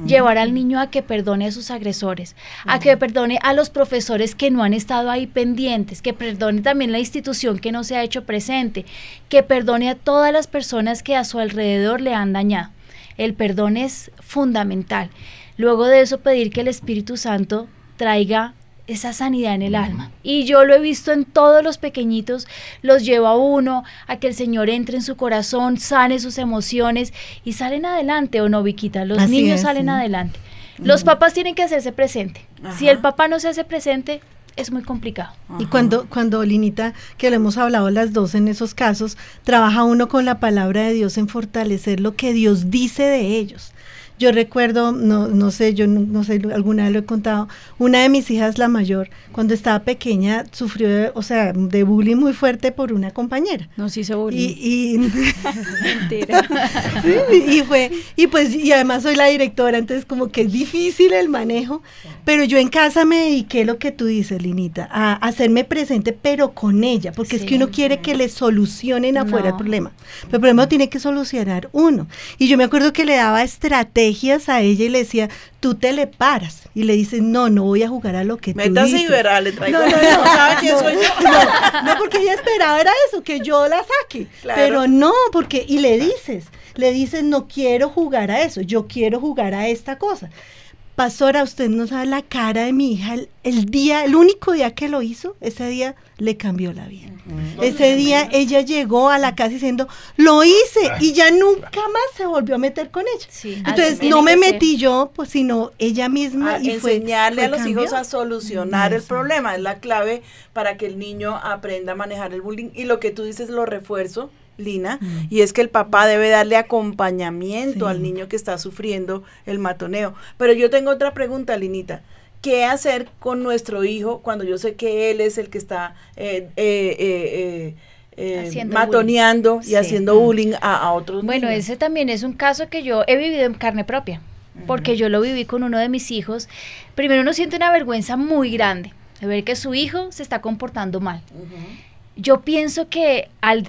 Llevar al niño a que perdone a sus agresores, a que perdone a los profesores que no han estado ahí pendientes, que perdone también la institución que no se ha hecho presente, que perdone a todas las personas que a su alrededor le han dañado. El perdón es fundamental. Luego de eso pedir que el Espíritu Santo traiga esa sanidad en el alma. Y yo lo he visto en todos los pequeñitos, los llevo a uno, a que el Señor entre en su corazón, sane sus emociones y salen adelante, ¿o no, Viquita? Los Así niños es, salen adelante. Los papás tienen que hacerse presente. Si el papá no se hace presente, es muy complicado. Y cuando, cuando Linita, que lo hemos hablado las dos en esos casos, trabaja uno con la palabra de Dios en fortalecer lo que Dios dice de ellos. Yo recuerdo, no, no sé, yo no, no sé, alguna vez lo he contado, una de mis hijas, la mayor, cuando estaba pequeña, sufrió, de- o sea, de bullying muy fuerte por una compañera. Nos hizo bullying. Y, y, Mentira. Sí, y fue, y pues, y además soy la directora, entonces como que es difícil el manejo, pero yo en casa me dediqué lo que tú dices, Linita, a hacerme presente, pero con ella, porque es que uno quiere que le solucionen afuera el problema, pero el problema lo tiene que solucionar uno. Y yo me acuerdo que le daba a ella y le decía, tú te le paras, y le dices, no, no voy a jugar a lo que tú Métase y dices. verá, le traigo. No, no, no. ¿Sabe quién soy yo? No, no, porque ella esperaba era eso, que yo la saque. Claro. Pero no, porque, y le dices, le dices, no quiero jugar a eso, yo quiero jugar a esta cosa. Pastora, usted no sabe la cara de mi hija, el, el día, el único día que lo hizo, ese día le cambió la vida. Ese día ella llegó a la casa diciendo, lo hice, y ya nunca más se volvió a meter con ella. Sí, Entonces, no me metí yo, pues, sino ella misma. a y fue- enseñarle fue a los hijos a solucionar el problema. Es la clave para que el niño aprenda a manejar el bullying. Y lo que tú dices lo refuerzo, Lina, y es que el papá debe darle acompañamiento Sí. al niño que está sufriendo el matoneo. Pero yo tengo otra pregunta, Linita. ¿Qué hacer con nuestro hijo cuando yo sé que él es el que está eh, eh, eh, matoneando bullying. y Sí. haciendo bullying a, a otros Bueno, niños? ese también es un caso que yo he vivido en carne propia, porque yo lo viví con uno de mis hijos. Primero uno siente una vergüenza muy grande de ver que su hijo se está comportando mal. Yo pienso que al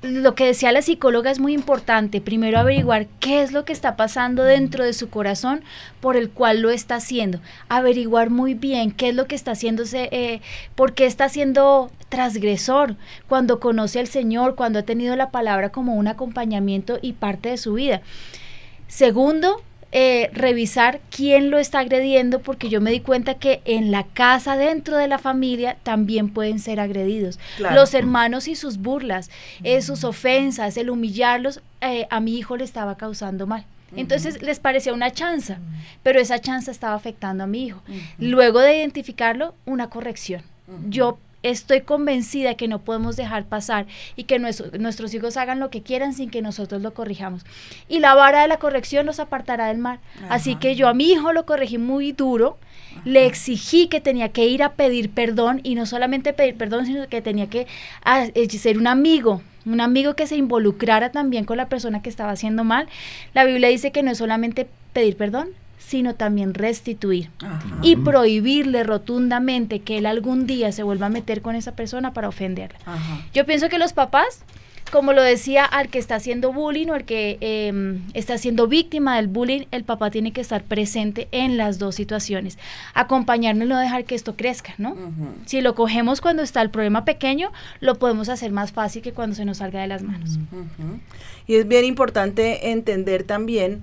lo que decía la psicóloga es muy importante. Primero averiguar qué es lo que está pasando dentro de su corazón por el cual lo está haciendo. Averiguar muy bien qué es lo que está haciéndose, eh, por qué está siendo transgresor cuando conoce al Señor, cuando ha tenido la palabra como un acompañamiento y parte de su vida. Segundo, eh, revisar quién lo está agrediendo, porque yo me di cuenta que en la casa, dentro de la familia, también pueden ser agredidos. Claro. Los hermanos y sus burlas, eh, sus ofensas, el humillarlos, eh, a mi hijo le estaba causando mal. Entonces les parecía una chanza, pero esa chanza estaba afectando a mi hijo. Luego de identificarlo, una corrección. Yo estoy convencida que no podemos dejar pasar y que nuestro- nuestros hijos hagan lo que quieran sin que nosotros lo corrijamos. Y la vara de la corrección los apartará del mal. Así Ajá. que yo a mi hijo lo corregí muy duro, le exigí que tenía que ir a pedir perdón y no solamente pedir perdón, sino que tenía que ah, eh, ser un amigo, un amigo que se involucrara también con la persona que estaba haciendo mal. La Biblia dice que no es solamente pedir perdón, sino también restituir Ajá. y prohibirle rotundamente que él algún día se vuelva a meter con esa persona para ofenderla. Ajá. Yo pienso que los papás, como lo decía, al que está haciendo bullying o al que eh, está siendo víctima del bullying, el papá tiene que estar presente en las dos situaciones. Acompañarnos y no dejar que esto crezca, ¿no? Si lo cogemos cuando está el problema pequeño, lo podemos hacer más fácil que cuando se nos salga de las manos. Y es bien importante entender también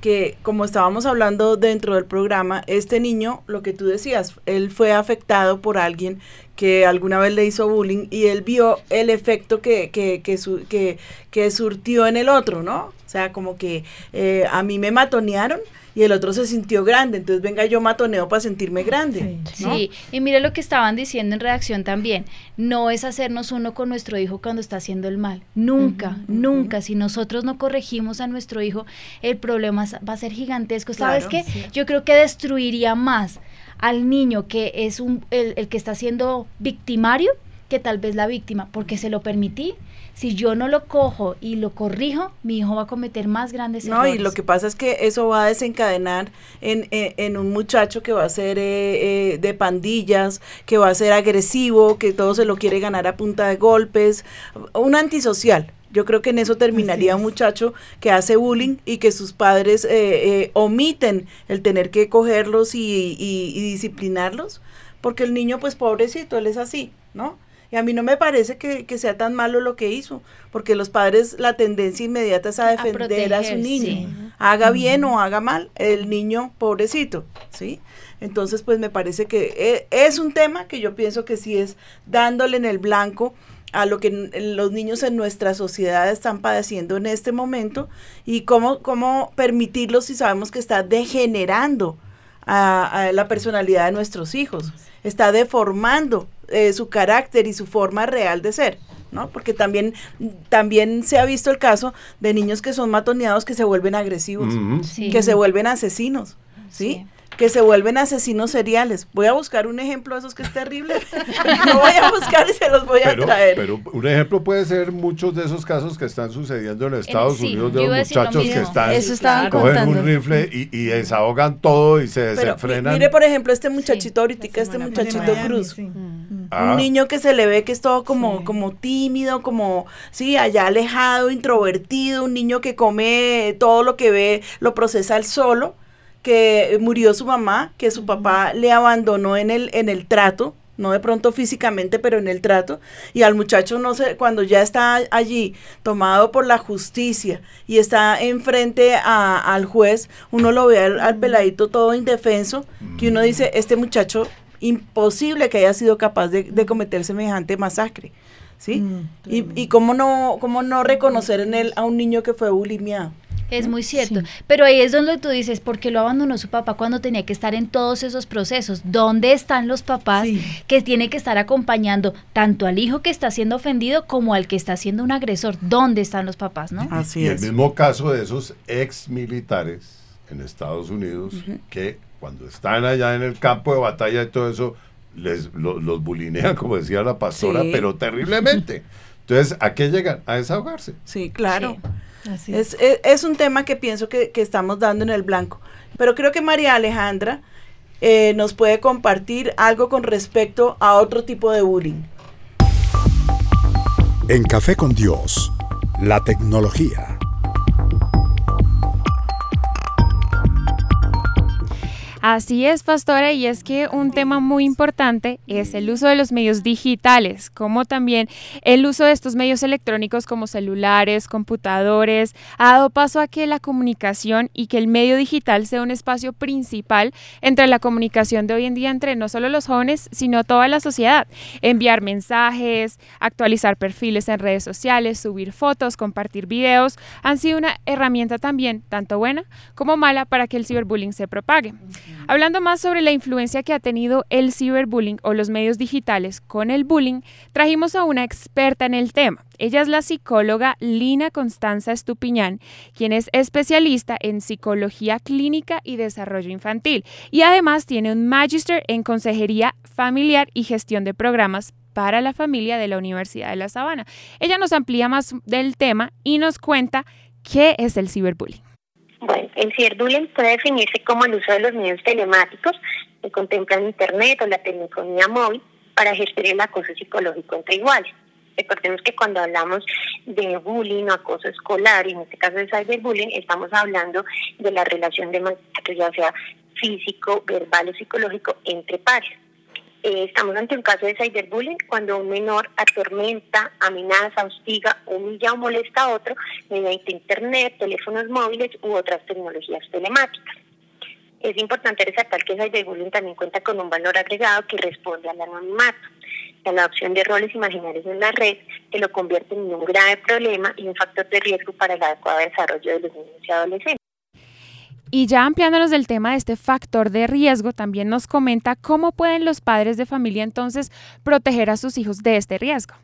que, como estábamos hablando dentro del programa, este niño, lo que tú decías, él fue afectado por alguien que alguna vez le hizo bullying y él vio el efecto que, que, que, su- que, que surtió en el otro, ¿no? O sea, como que eh, a mí me matonearon y el otro se sintió grande, entonces venga yo matoneo para sentirme grande. ¿no? Sí, y mire lo que estaban diciendo en redacción también. No es hacernos uno con nuestro hijo cuando está haciendo el mal. Nunca, nunca. Si nosotros no corregimos a nuestro hijo, el problema va a ser gigantesco. ¿Sabes Claro. qué? Yo creo que destruiría más al niño que es un, el, el que está siendo victimario que tal vez la víctima, porque se lo permití. Si yo no lo cojo y lo corrijo, mi hijo va a cometer más grandes No, errores. y lo que pasa es que eso va a desencadenar en, en- en un muchacho que va a ser eh, eh, de pandillas, que va a ser agresivo, que todo se lo quiere ganar a punta de golpes, un antisocial. Yo creo que en eso terminaría un muchacho que hace bullying y que sus padres eh, eh, omiten el tener que cogerlos y, y- y disciplinarlos, porque el niño, pues pobrecito, él es así, ¿no? Y a mí no me parece que, que sea tan malo lo que hizo, porque los padres la tendencia inmediata es a defender a, su niño, sí. haga bien o haga mal, el niño pobrecito, ¿sí? Entonces, pues me parece que eh, es un tema que yo pienso que sí es dándole en el blanco a lo que los niños en nuestra sociedad están padeciendo en este momento y cómo, cómo permitirlos si sabemos que está degenerando a, la personalidad de nuestros hijos, está deformando eh, su carácter y su forma real de ser. ¿no? Porque también, también se ha visto el caso de niños que son matoneados que se vuelven agresivos, que se vuelven asesinos, ¿sí? Que se vuelven asesinos seriales. Voy a buscar un ejemplo de esos que es terrible. Lo voy a buscar y se los voy a traer. Pero un ejemplo puede ser muchos de esos casos que están sucediendo en Estados Unidos de los muchachos que están Eso cogen un rifle y, y, desahogan todo y se desenfrenan. Mire, por ejemplo, este muchachito ahorita, este muchachito Cruz. Un ah. niño que se le ve que es todo como, como tímido, como, sí, allá alejado, introvertido, un niño que come todo lo que ve, lo procesa él solo que murió su mamá, que su papá le abandonó en el, en el trato, no de pronto físicamente, pero en el trato, y al muchacho no sé, cuando ya está allí tomado por la justicia y está enfrente a, al juez, uno lo ve al, peladito todo indefenso, que uno dice, este muchacho imposible que haya sido capaz de, cometer semejante masacre. ¿Sí? Mm, y, y cómo no, cómo no reconocer en él a un niño que fue bulimiado. Es muy cierto. Pero ahí es donde tú dices, ¿por qué lo abandonó su papá cuando tenía que estar en todos esos procesos? ¿Dónde están los papás que tiene que estar acompañando tanto al hijo que está siendo ofendido como al que está siendo un agresor? ¿Dónde están los papás, no? Así y el mismo caso de esos ex militares en Estados Unidos que cuando están allá en el campo de batalla y todo eso, les, los bulinean, como decía la pastora, pero terriblemente. Entonces, ¿a qué llegan? A desahogarse. Sí, claro. Es, es, un tema que pienso que, estamos dando en el blanco. Pero creo que María Alejandra eh, nos puede compartir algo con respecto a otro tipo de bullying. En Café con Dios, la tecnología Así es, pastora, y es que un tema muy importante es el uso de los medios digitales, como también el uso de estos medios electrónicos como celulares, computadores, ha dado paso a que la comunicación y que el medio digital sea un espacio principal entre la comunicación de hoy en día entre no solo los jóvenes, sino toda la sociedad. Enviar mensajes, actualizar perfiles en redes sociales, subir fotos, compartir videos, han sido una herramienta también tanto buena como mala para que el ciberbullying se propague. Hablando más sobre la influencia que ha tenido el ciberbullying o los medios digitales con el bullying, trajimos a una experta en el tema. Ella es la psicóloga Lina Constanza Estupiñán, quien es especialista en psicología clínica y desarrollo infantil y además tiene un magister en consejería familiar y gestión de programas para la familia de la Universidad de La Sabana. Ella nos amplía más del tema y nos cuenta qué es el ciberbullying. Bueno, el ciberbullying puede definirse como el uso de los medios telemáticos que contemplan Internet o la telefonía móvil para ejercer el acoso psicológico entre iguales. Recordemos que cuando hablamos de bullying o acoso escolar, y en este caso de cyberbullying, estamos hablando de la relación de maltrato, ya sea físico, verbal o psicológico, entre pares. Eh, estamos ante un caso de cyberbullying cuando un menor atormenta, amenaza, hostiga, humilla o molesta a otro mediante internet, teléfonos móviles u otras tecnologías telemáticas. Es importante resaltar que cyberbullying también cuenta con un valor agregado que responde al anonimato, la adopción de roles imaginarios en la red, que lo convierte en un grave problema y un factor de riesgo para el adecuado desarrollo de los niños y adolescentes. Y ya ampliándonos del tema de este factor de riesgo, también nos comenta cómo pueden los padres de familia entonces proteger a sus hijos de este riesgo.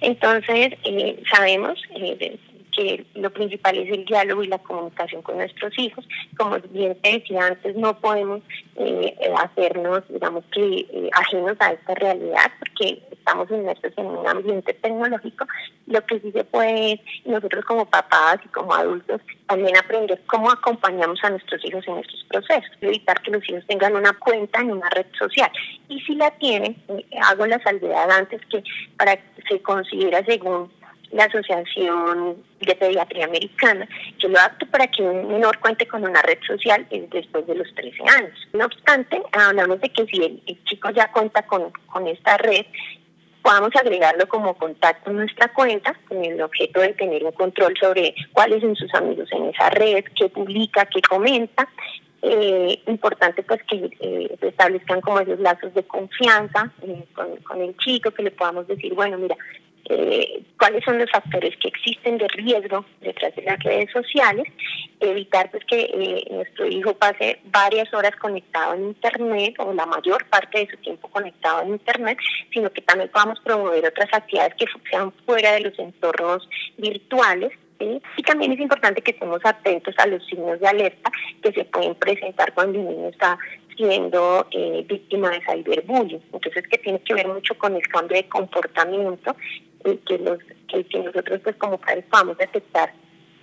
Entonces, eh, sabemos eh, que lo principal es el diálogo y la comunicación con nuestros hijos. Como bien te decía antes, no podemos eh, hacernos, digamos que, ajenos a esta realidad, porque estamos inmersos en un ambiente tecnológico, lo que sí se puede es, nosotros como papás y como adultos, también aprender cómo acompañamos a nuestros hijos en estos procesos, evitar que los hijos tengan una cuenta en una red social. Y si la tienen, eh, hago la salvedad antes que para se considera según la Asociación de Pediatría Americana, que lo apto para que un menor cuente con una red social es después de los 13 años. No obstante, hablamos de que si el, chico ya cuenta con, con esta red, podamos agregarlo como contacto en nuestra cuenta con el objeto de tener un control sobre cuáles son sus amigos en esa red, qué publica, qué comenta. Eh, importante pues que eh, establezcan como esos lazos de confianza eh, con, el chico, que le podamos decir, bueno, mira, eh, cuáles son los factores que existen de riesgo detrás de las redes sociales, evitar pues que eh, nuestro hijo pase varias horas conectado en internet o la mayor parte de su tiempo conectado en internet, sino que también podamos promover otras actividades que sean fuera de los entornos virtuales y también es importante que estemos atentos a los signos de alerta que se pueden presentar cuando un niño está siendo eh, víctima de cyberbullying. Entonces, que tiene que ver mucho con el cambio de comportamiento que, los, que, nosotros pues como padres podamos detectar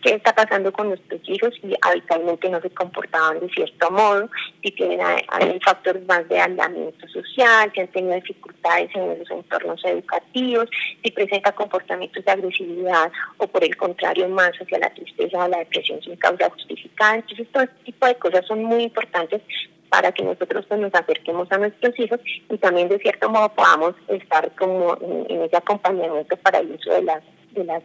qué está pasando con nuestros hijos y habitualmente no se comportaban de cierto modo, si tienen hay factores más de aislamiento social, si han tenido dificultades en los entornos educativos, si presenta comportamientos de agresividad o por el contrario más hacia la tristeza o la depresión sin causa justificada. Entonces todo este tipo de cosas son muy importantes para que nosotros pues, nos acerquemos a nuestros hijos y también de cierto modo podamos estar como en, ese acompañamiento para el uso de las de las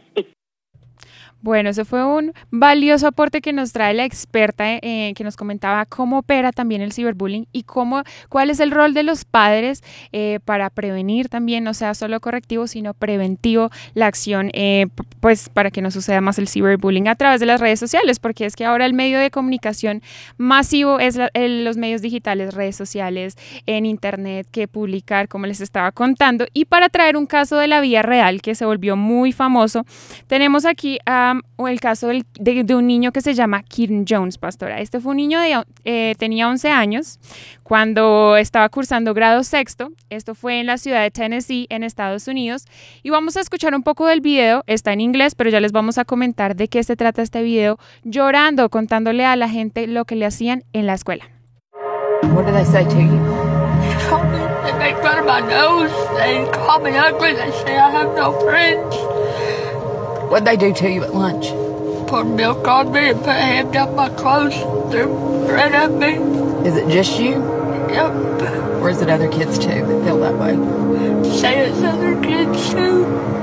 bueno, eso fue un valioso aporte que nos trae la experta eh, que nos comentaba cómo opera también el ciberbullying y cómo, cuál es el rol de los padres eh, para prevenir también, no sea solo correctivo, sino preventivo la acción, eh, pues para que no suceda más el ciberbullying a través de las redes sociales, porque es que ahora el medio de comunicación masivo es los medios digitales, redes sociales, en internet, que publicar, como les estaba contando. Y para traer un caso de la vida real que se volvió muy famoso, tenemos aquí a o el caso de, un niño que se llama Kieran Jones, pastora. Este fue un niño de, eh, tenía 11 años cuando estaba cursando grado sexto. Esto fue en la ciudad de Tennessee, en Estados Unidos. Y vamos a escuchar un poco del video. Está en inglés, pero ya les vamos a comentar de qué se trata este video, llorando, contándole a la gente lo que le hacían en la escuela. What did I say to you? They make fun of my nose. They call me ugly. They say I have no friends. What'd they do to you at lunch? Pour milk on me and put a hand down my clothes. Threw bread at me. Is it just you? Yep. Or is it other kids too that feel that way? Say it's other kids too.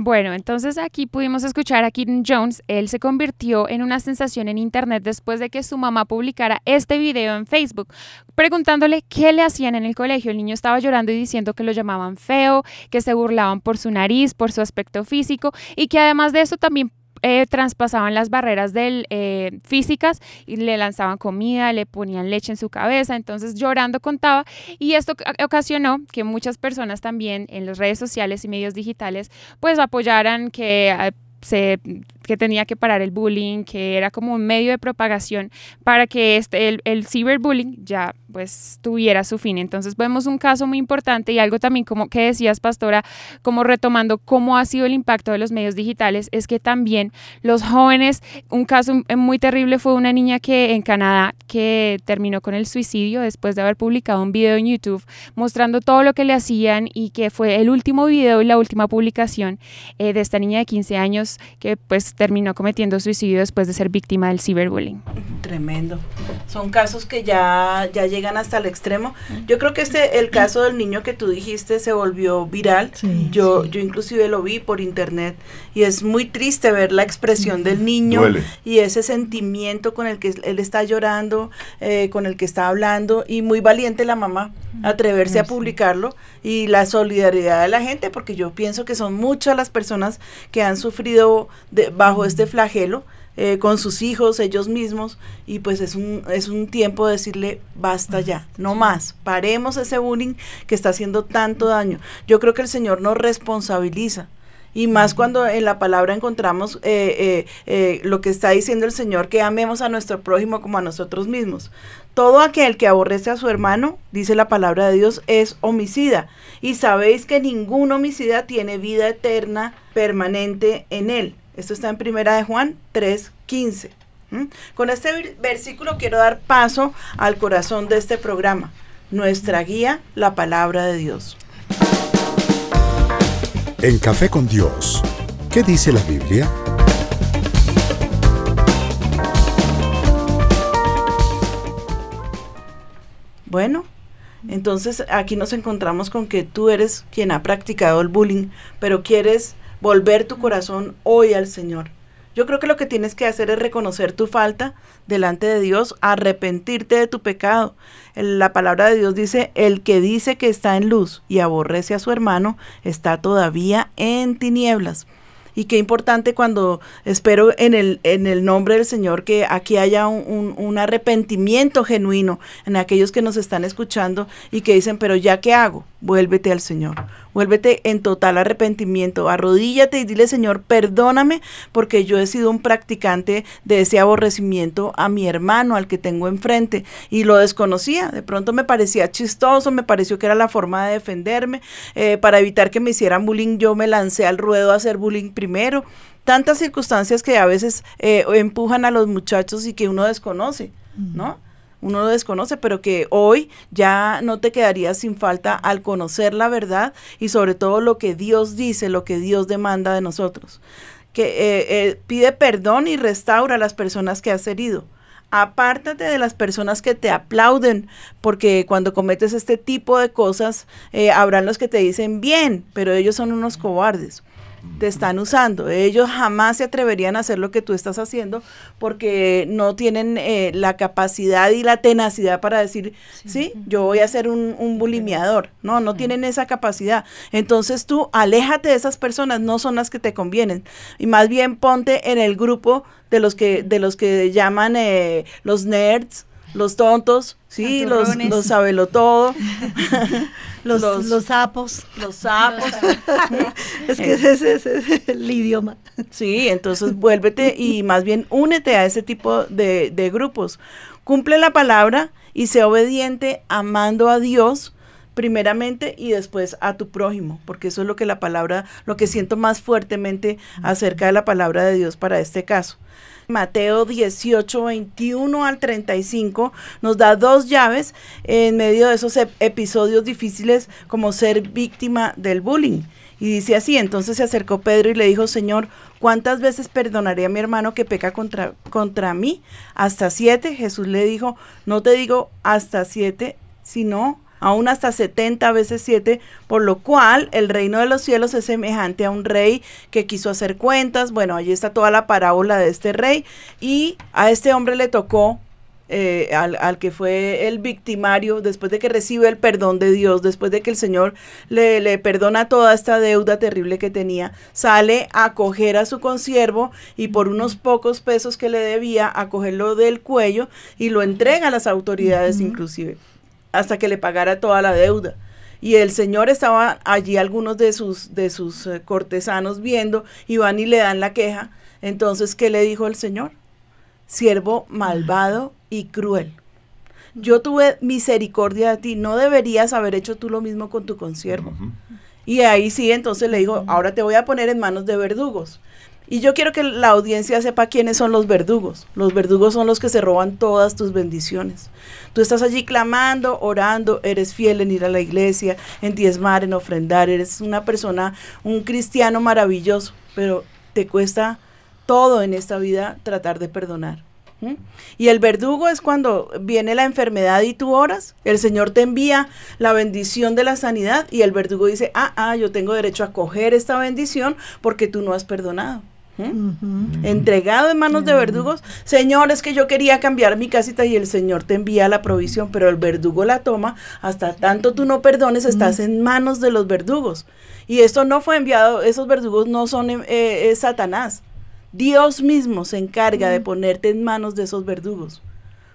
Bueno, entonces aquí pudimos escuchar a Kitten Jones. Él se convirtió en una sensación en Internet después de que su mamá publicara este video en Facebook, preguntándole qué le hacían en el colegio. El niño estaba llorando y diciendo que lo llamaban feo, que se burlaban por su nariz, por su aspecto físico y que además de eso también eh, traspasaban las barreras del, eh, físicas y le lanzaban comida, le ponían leche en su cabeza, entonces llorando contaba. Y esto ocasionó que muchas personas también en las redes sociales y medios digitales pues apoyaran que eh, se que tenía que parar el bullying, que era como un medio de propagación para que este, el, el ciberbullying ya pues tuviera su fin. Entonces vemos un caso muy importante y algo también como que decías, Pastora, como retomando cómo ha sido el impacto de los medios digitales, es que también los jóvenes, un caso muy terrible fue una niña que en Canadá que terminó con el suicidio después de haber publicado un video en YouTube mostrando todo lo que le hacían y que fue el último video y la última publicación eh, de esta niña de 15 años que pues terminó cometiendo suicidio después de ser víctima del ciberbullying. Tremendo. Son casos que ya, ya llegan hasta el extremo. Yo creo que este, el caso del niño que tú dijiste se volvió viral. yo, yo inclusive lo vi por internet y es muy triste ver la expresión del niño y ese sentimiento con el que él está llorando, eh, con el que está hablando y muy valiente la mamá atreverse a publicarlo y la solidaridad de la gente porque yo pienso que son muchas las personas que han sufrido de, bajo este flagelo eh, con sus hijos, ellos mismos, y pues es un, es un tiempo de decirle, basta ya, no más, paremos ese bullying que está haciendo tanto daño. Yo creo que el Señor nos responsabiliza. Y más cuando en la palabra encontramos eh, eh, lo que está diciendo el Señor, que amemos a nuestro prójimo como a nosotros mismos. Todo aquel que aborrece a su hermano, dice la palabra de Dios, es homicida. Y sabéis que ningún homicida tiene vida eterna permanente en él. Esto está en Primera de Juan 3:15. Con este versículo quiero dar paso al corazón de este programa, nuestra guía, la palabra de Dios. En Café con Dios, ¿qué dice la Biblia? Bueno, Entonces aquí nos encontramos con que tú eres quien ha practicado el bullying, pero quieres volver tu corazón hoy al Señor. Yo creo que lo que tienes que hacer es reconocer tu falta delante de Dios, arrepentirte de tu pecado. La palabra de Dios dice, el que dice que está en luz y aborrece a su hermano, está todavía en tinieblas. Y qué importante cuando espero en el, en el nombre del Señor que aquí haya un, un, arrepentimiento genuino en aquellos que nos están escuchando y que dicen, pero ya qué hago, vuélvete al Señor, vuélvete en total arrepentimiento, arrodíllate y dile, Señor, perdóname porque yo he sido un practicante de ese aborrecimiento a mi hermano, al que tengo enfrente, y lo desconocía, de pronto me parecía chistoso, me pareció que era la forma de defenderme, eh, para evitar que me hicieran bullying, yo me lancé al ruedo a hacer bullying primero. Tantas circunstancias que a veces eh, empujan a los muchachos y que uno desconoce, ¿no? Uno lo desconoce, pero que hoy ya no te quedarías sin falta al conocer la verdad y sobre todo lo que Dios dice, lo que Dios demanda de nosotros. Que eh, eh, pide perdón y restaura a las personas que has herido apártate de las personas que te aplauden, porque cuando cometes este tipo de cosas, habrán los que te dicen bien, pero ellos son unos cobardes te están usando. Ellos jamás se atreverían a hacer lo que tú estás haciendo porque no tienen eh, la capacidad y la tenacidad para decir, sí, yo voy a ser un, un bulimiador. No, no tienen esa capacidad. Entonces tú aléjate de esas personas, no son las que te convienen. Y más bien ponte en el grupo de los que, de los que llaman eh, los nerds, los tontos, sí, los, los sabelo los, los, sapos. Los sapos. es que ese, es el idioma. Sí, entonces vuélvete y más bien únete a ese tipo de, de grupos. Cumple la palabra y sé obediente amando a Dios primeramente y después a tu prójimo, porque eso es lo que la palabra, lo que siento más fuertemente acerca de la palabra de Dios para este caso. Mateo 18, 21 al 35 nos da dos llaves en medio de esos episodios difíciles como ser víctima del bullying. Y dice así, entonces se acercó Pedro y le dijo, Señor, ¿cuántas veces perdonaré a mi hermano que peca contra, contra mí? Hasta siete. Jesús le dijo, no te digo hasta siete, sino aún hasta 70 veces 7, por lo cual el reino de los cielos es semejante a un rey que quiso hacer cuentas. Bueno, allí está toda la parábola de este rey y a este hombre le tocó eh, al, que fue el victimario, después de que recibe el perdón de Dios, después de que el Señor le, le, perdona toda esta deuda terrible que tenía, sale a coger a su consiervo y por unos pocos pesos que le debía, a cogerlo del cuello y lo entrega a las autoridades inclusive hasta que le pagara toda la deuda. Y el señor estaba allí, algunos de sus, de sus eh, cortesanos viendo, y van y le dan la queja. Entonces, ¿qué le dijo el señor? Siervo malvado y cruel. Yo tuve misericordia de ti, no deberías haber hecho tú lo mismo con tu consiervo. Y ahí sí, entonces le dijo, ahora te voy a poner en manos de verdugos. Y yo quiero que la audiencia sepa quiénes son los verdugos. Los verdugos son los que se roban todas tus bendiciones. Tú estás allí clamando, orando, eres fiel en ir a la iglesia, en diezmar, en ofrendar, eres una persona, un cristiano maravilloso, pero te cuesta todo en esta vida tratar de perdonar. Y el verdugo es cuando viene la enfermedad y tú oras, el Señor te envía la bendición de la sanidad y el verdugo dice, ah, ah, yo tengo derecho a coger esta bendición porque tú no has perdonado. Entregado en manos de verdugos, Señor, es que yo quería cambiar mi casita y el Señor te envía la provisión, pero el verdugo la toma, hasta tanto tú no perdones, estás en manos de los verdugos. Y esto no fue enviado, esos verdugos no son eh, Satanás. Dios mismo se encarga de ponerte en manos de esos verdugos.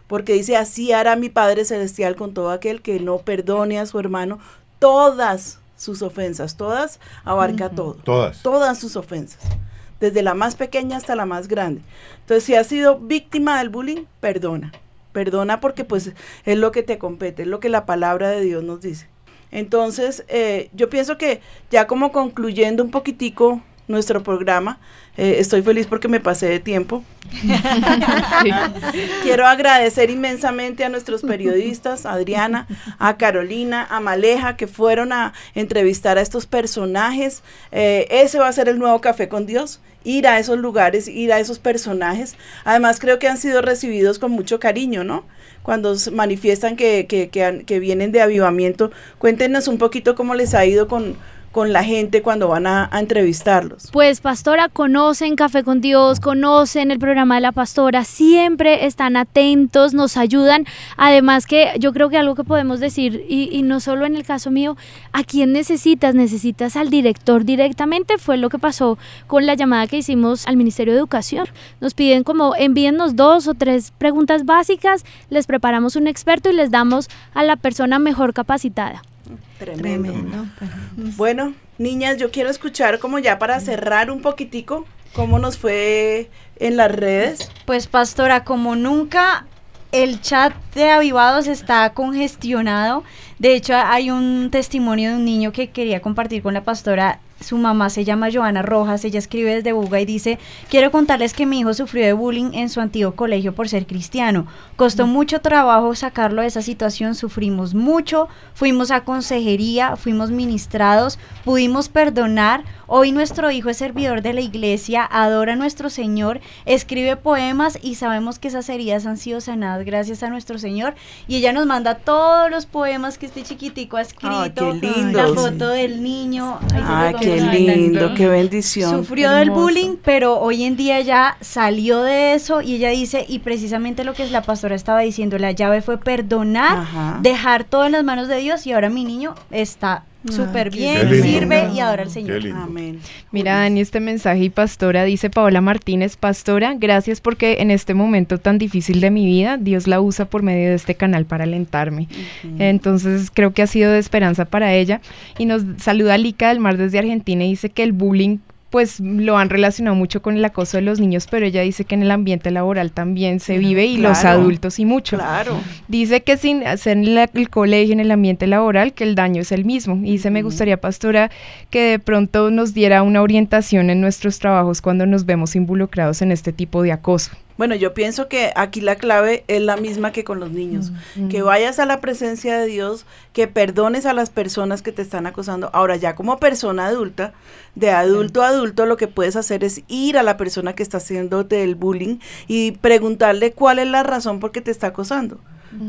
Porque dice, así hará mi Padre Celestial con todo aquel que no perdone a su hermano todas sus ofensas. Todas abarca todo. Todas. Todas sus ofensas desde la más pequeña hasta la más grande. Entonces, si has sido víctima del bullying, perdona. Perdona porque pues es lo que te compete, es lo que la palabra de Dios nos dice. Entonces, eh, yo pienso que ya como concluyendo un poquitico nuestro programa. Eh, estoy feliz porque me pasé de tiempo. Quiero agradecer inmensamente a nuestros periodistas, a Adriana, a Carolina, a Maleja, que fueron a entrevistar a estos personajes. Eh, ese va a ser el nuevo Café con Dios ir a esos lugares, ir a esos personajes. Además, creo que han sido recibidos con mucho cariño, ¿no? Cuando manifiestan que, que, que, que vienen de avivamiento. Cuéntenos un poquito cómo les ha ido con, con la gente cuando van a, entrevistarlos? Pues pastora, conocen Café con Dios, conocen el programa de la pastora, siempre están atentos, nos ayudan. Además que yo creo que algo que podemos decir, y, no solo en el caso mío, ¿a quién necesitas? Necesitas al director directamente, fue lo que pasó con la llamada que hicimos al Ministerio de Educación. Nos piden como envíennos dos o tres preguntas básicas, les preparamos un experto y les damos a la persona mejor capacitada. Tremendo. Bueno, niñas, yo quiero escuchar como ya para cerrar un poquitico cómo nos fue en las redes. Pues pastora, como nunca el chat de avivados está congestionado. De hecho, hay un testimonio de un niño que quería compartir con la pastora su mamá se llama Joana Rojas, ella escribe desde Buga y dice, quiero contarles que mi hijo sufrió de bullying en su antiguo colegio por ser cristiano. Costó mucho trabajo sacarlo de esa situación, sufrimos mucho, fuimos a consejería, fuimos ministrados, pudimos perdonar. Hoy nuestro hijo es servidor de la iglesia, adora a nuestro Señor, escribe poemas y sabemos que esas heridas han sido sanadas gracias a nuestro Señor. Y ella nos manda todos los poemas que este chiquitico ha escrito, la foto del niño. Qué lindo, qué bendición. Sufrió del bullying, pero hoy en día ya salió de eso y ella dice, y precisamente lo que la pastora estaba diciendo, la llave fue perdonar, dejar todo en las manos de Dios y ahora mi niño está súper bien, sirve y adora al Señor. Amén. Mira, Dani, este mensaje y pastora, dice Paola Martínez, pastora, gracias porque en este momento tan difícil de mi vida, Dios la usa por medio de este canal para alentarme. Entonces creo que ha sido de esperanza para ella. Y nos saluda Lica del Mar desde Argentina y dice que el bullying pues lo han relacionado mucho con el acoso de los niños, pero ella dice que en el ambiente laboral también se vive y los adultos y mucho. Claro. Dice que sin hacer el colegio, en el ambiente laboral, que el daño es el mismo. Y dice, me gustaría, pastora, que de pronto nos diera una orientación en nuestros trabajos cuando nos vemos involucrados en este tipo de acoso. Bueno, yo pienso que aquí la clave es la misma que con los niños, que vayas a la presencia de Dios, que perdones a las personas que te están acosando. Ahora ya como persona adulta, de adulto a adulto, lo que puedes hacer es ir a la persona que está haciendo el bullying y preguntarle cuál es la razón por qué te está acosando.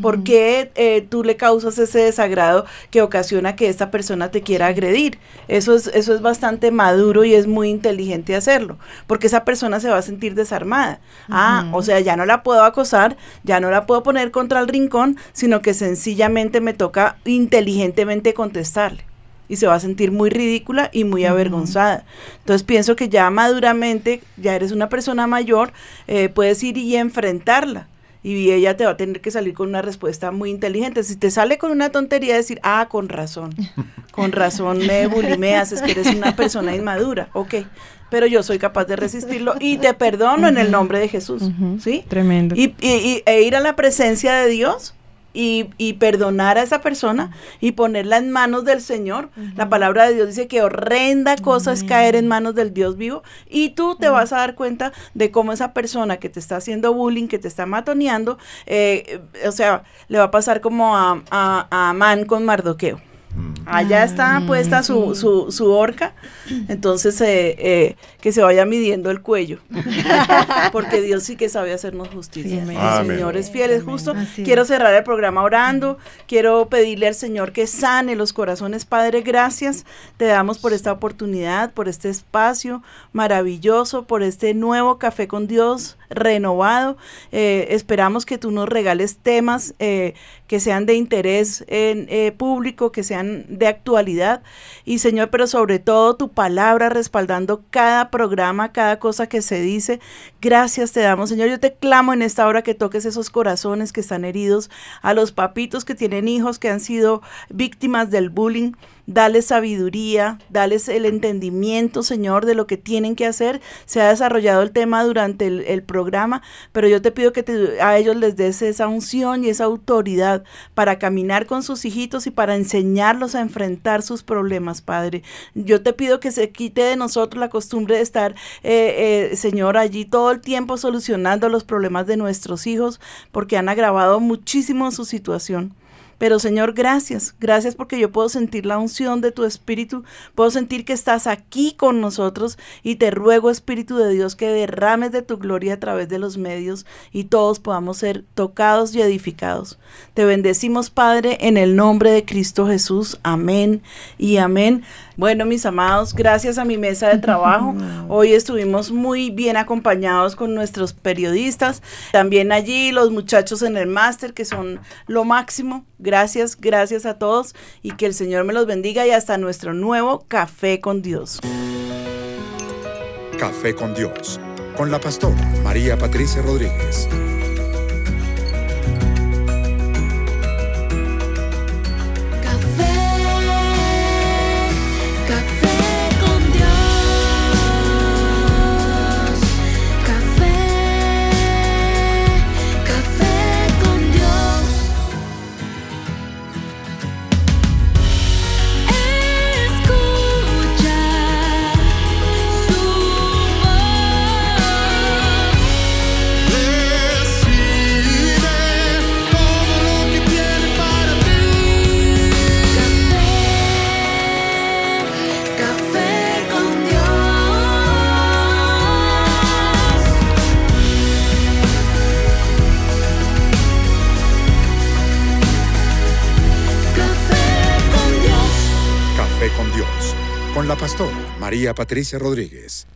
¿Por qué eh, tú le causas ese desagrado que ocasiona que esta persona te quiera agredir? Eso es, eso es bastante maduro y es muy inteligente hacerlo, porque esa persona se va a sentir desarmada. Ah, o sea, ya no la puedo acosar, ya no la puedo poner contra el rincón, sino que sencillamente me toca inteligentemente contestarle y se va a sentir muy ridícula y muy avergonzada. Entonces pienso que ya maduramente, ya eres una persona mayor, eh, puedes ir y enfrentarla y ella te va a tener que salir con una respuesta muy inteligente. Si te sale con una tontería, decir, ah, con razón, con razón me bulimeas, es que eres una persona inmadura, ok, pero yo soy capaz de resistirlo y te perdono en el nombre de Jesús, ¿sí? Tremendo. Y, y, e ir a la presencia de Dios y, y, perdonar a esa persona y ponerla en manos del Señor. La palabra de Dios dice que horrenda cosa es caer en manos del Dios vivo y tú te vas a dar cuenta de cómo esa persona que te está haciendo bullying, que te está matoneando, eh, o sea, le va a pasar como a, a, a Amán con Mardoqueo. Allá está ah, puesta su, su, su horca, entonces eh, eh, que se vaya midiendo el cuello, porque Dios sí que sabe hacernos justicia. Sí, Señor es fiel, es justo. Quiero cerrar el programa orando, quiero pedirle al Señor que sane los corazones. Padre, gracias, te damos por esta oportunidad, por este espacio maravilloso, por este nuevo café con Dios renovado. Eh, esperamos que tú nos regales temas que sean de interés en, público, que sean de actualidad. Y Señor, pero sobre todo tu palabra respaldando cada programa, cada cosa que se dice. Gracias te damos, Señor. Yo te clamo en esta hora que toques esos corazones que están heridos, a los papitos que tienen hijos que han sido víctimas del bullying dale sabiduría, dales el entendimiento, Señor, de lo que tienen que hacer. Se ha desarrollado el tema durante el, programa, pero yo te pido que a ellos les des esa unción y esa autoridad para caminar con sus hijitos y para enseñarlos a enfrentar sus problemas, Padre. Yo te pido que se quite de nosotros la costumbre de estar, eh, eh, Señor, allí todo el tiempo solucionando los problemas de nuestros hijos, porque han agravado muchísimo su situación. Pero Señor, gracias, gracias porque yo puedo sentir la unción de tu Espíritu, puedo sentir que estás aquí con nosotros y te ruego, Espíritu de Dios, que derrames de tu gloria a través de los medios y todos podamos ser tocados y edificados. Te bendecimos, Padre, en el nombre de Cristo Jesús. Amén y amén. Bueno, mis amados, gracias a mi mesa de trabajo. Hoy estuvimos muy bien acompañados con nuestros periodistas. También allí los muchachos en el máster, que son lo máximo. Gracias, gracias a todos y que el Señor me los bendiga y hasta nuestro nuevo Café con Dios. Café con Dios, con la pastora María Patricia Rodríguez. La pastora María Patricia Rodríguez.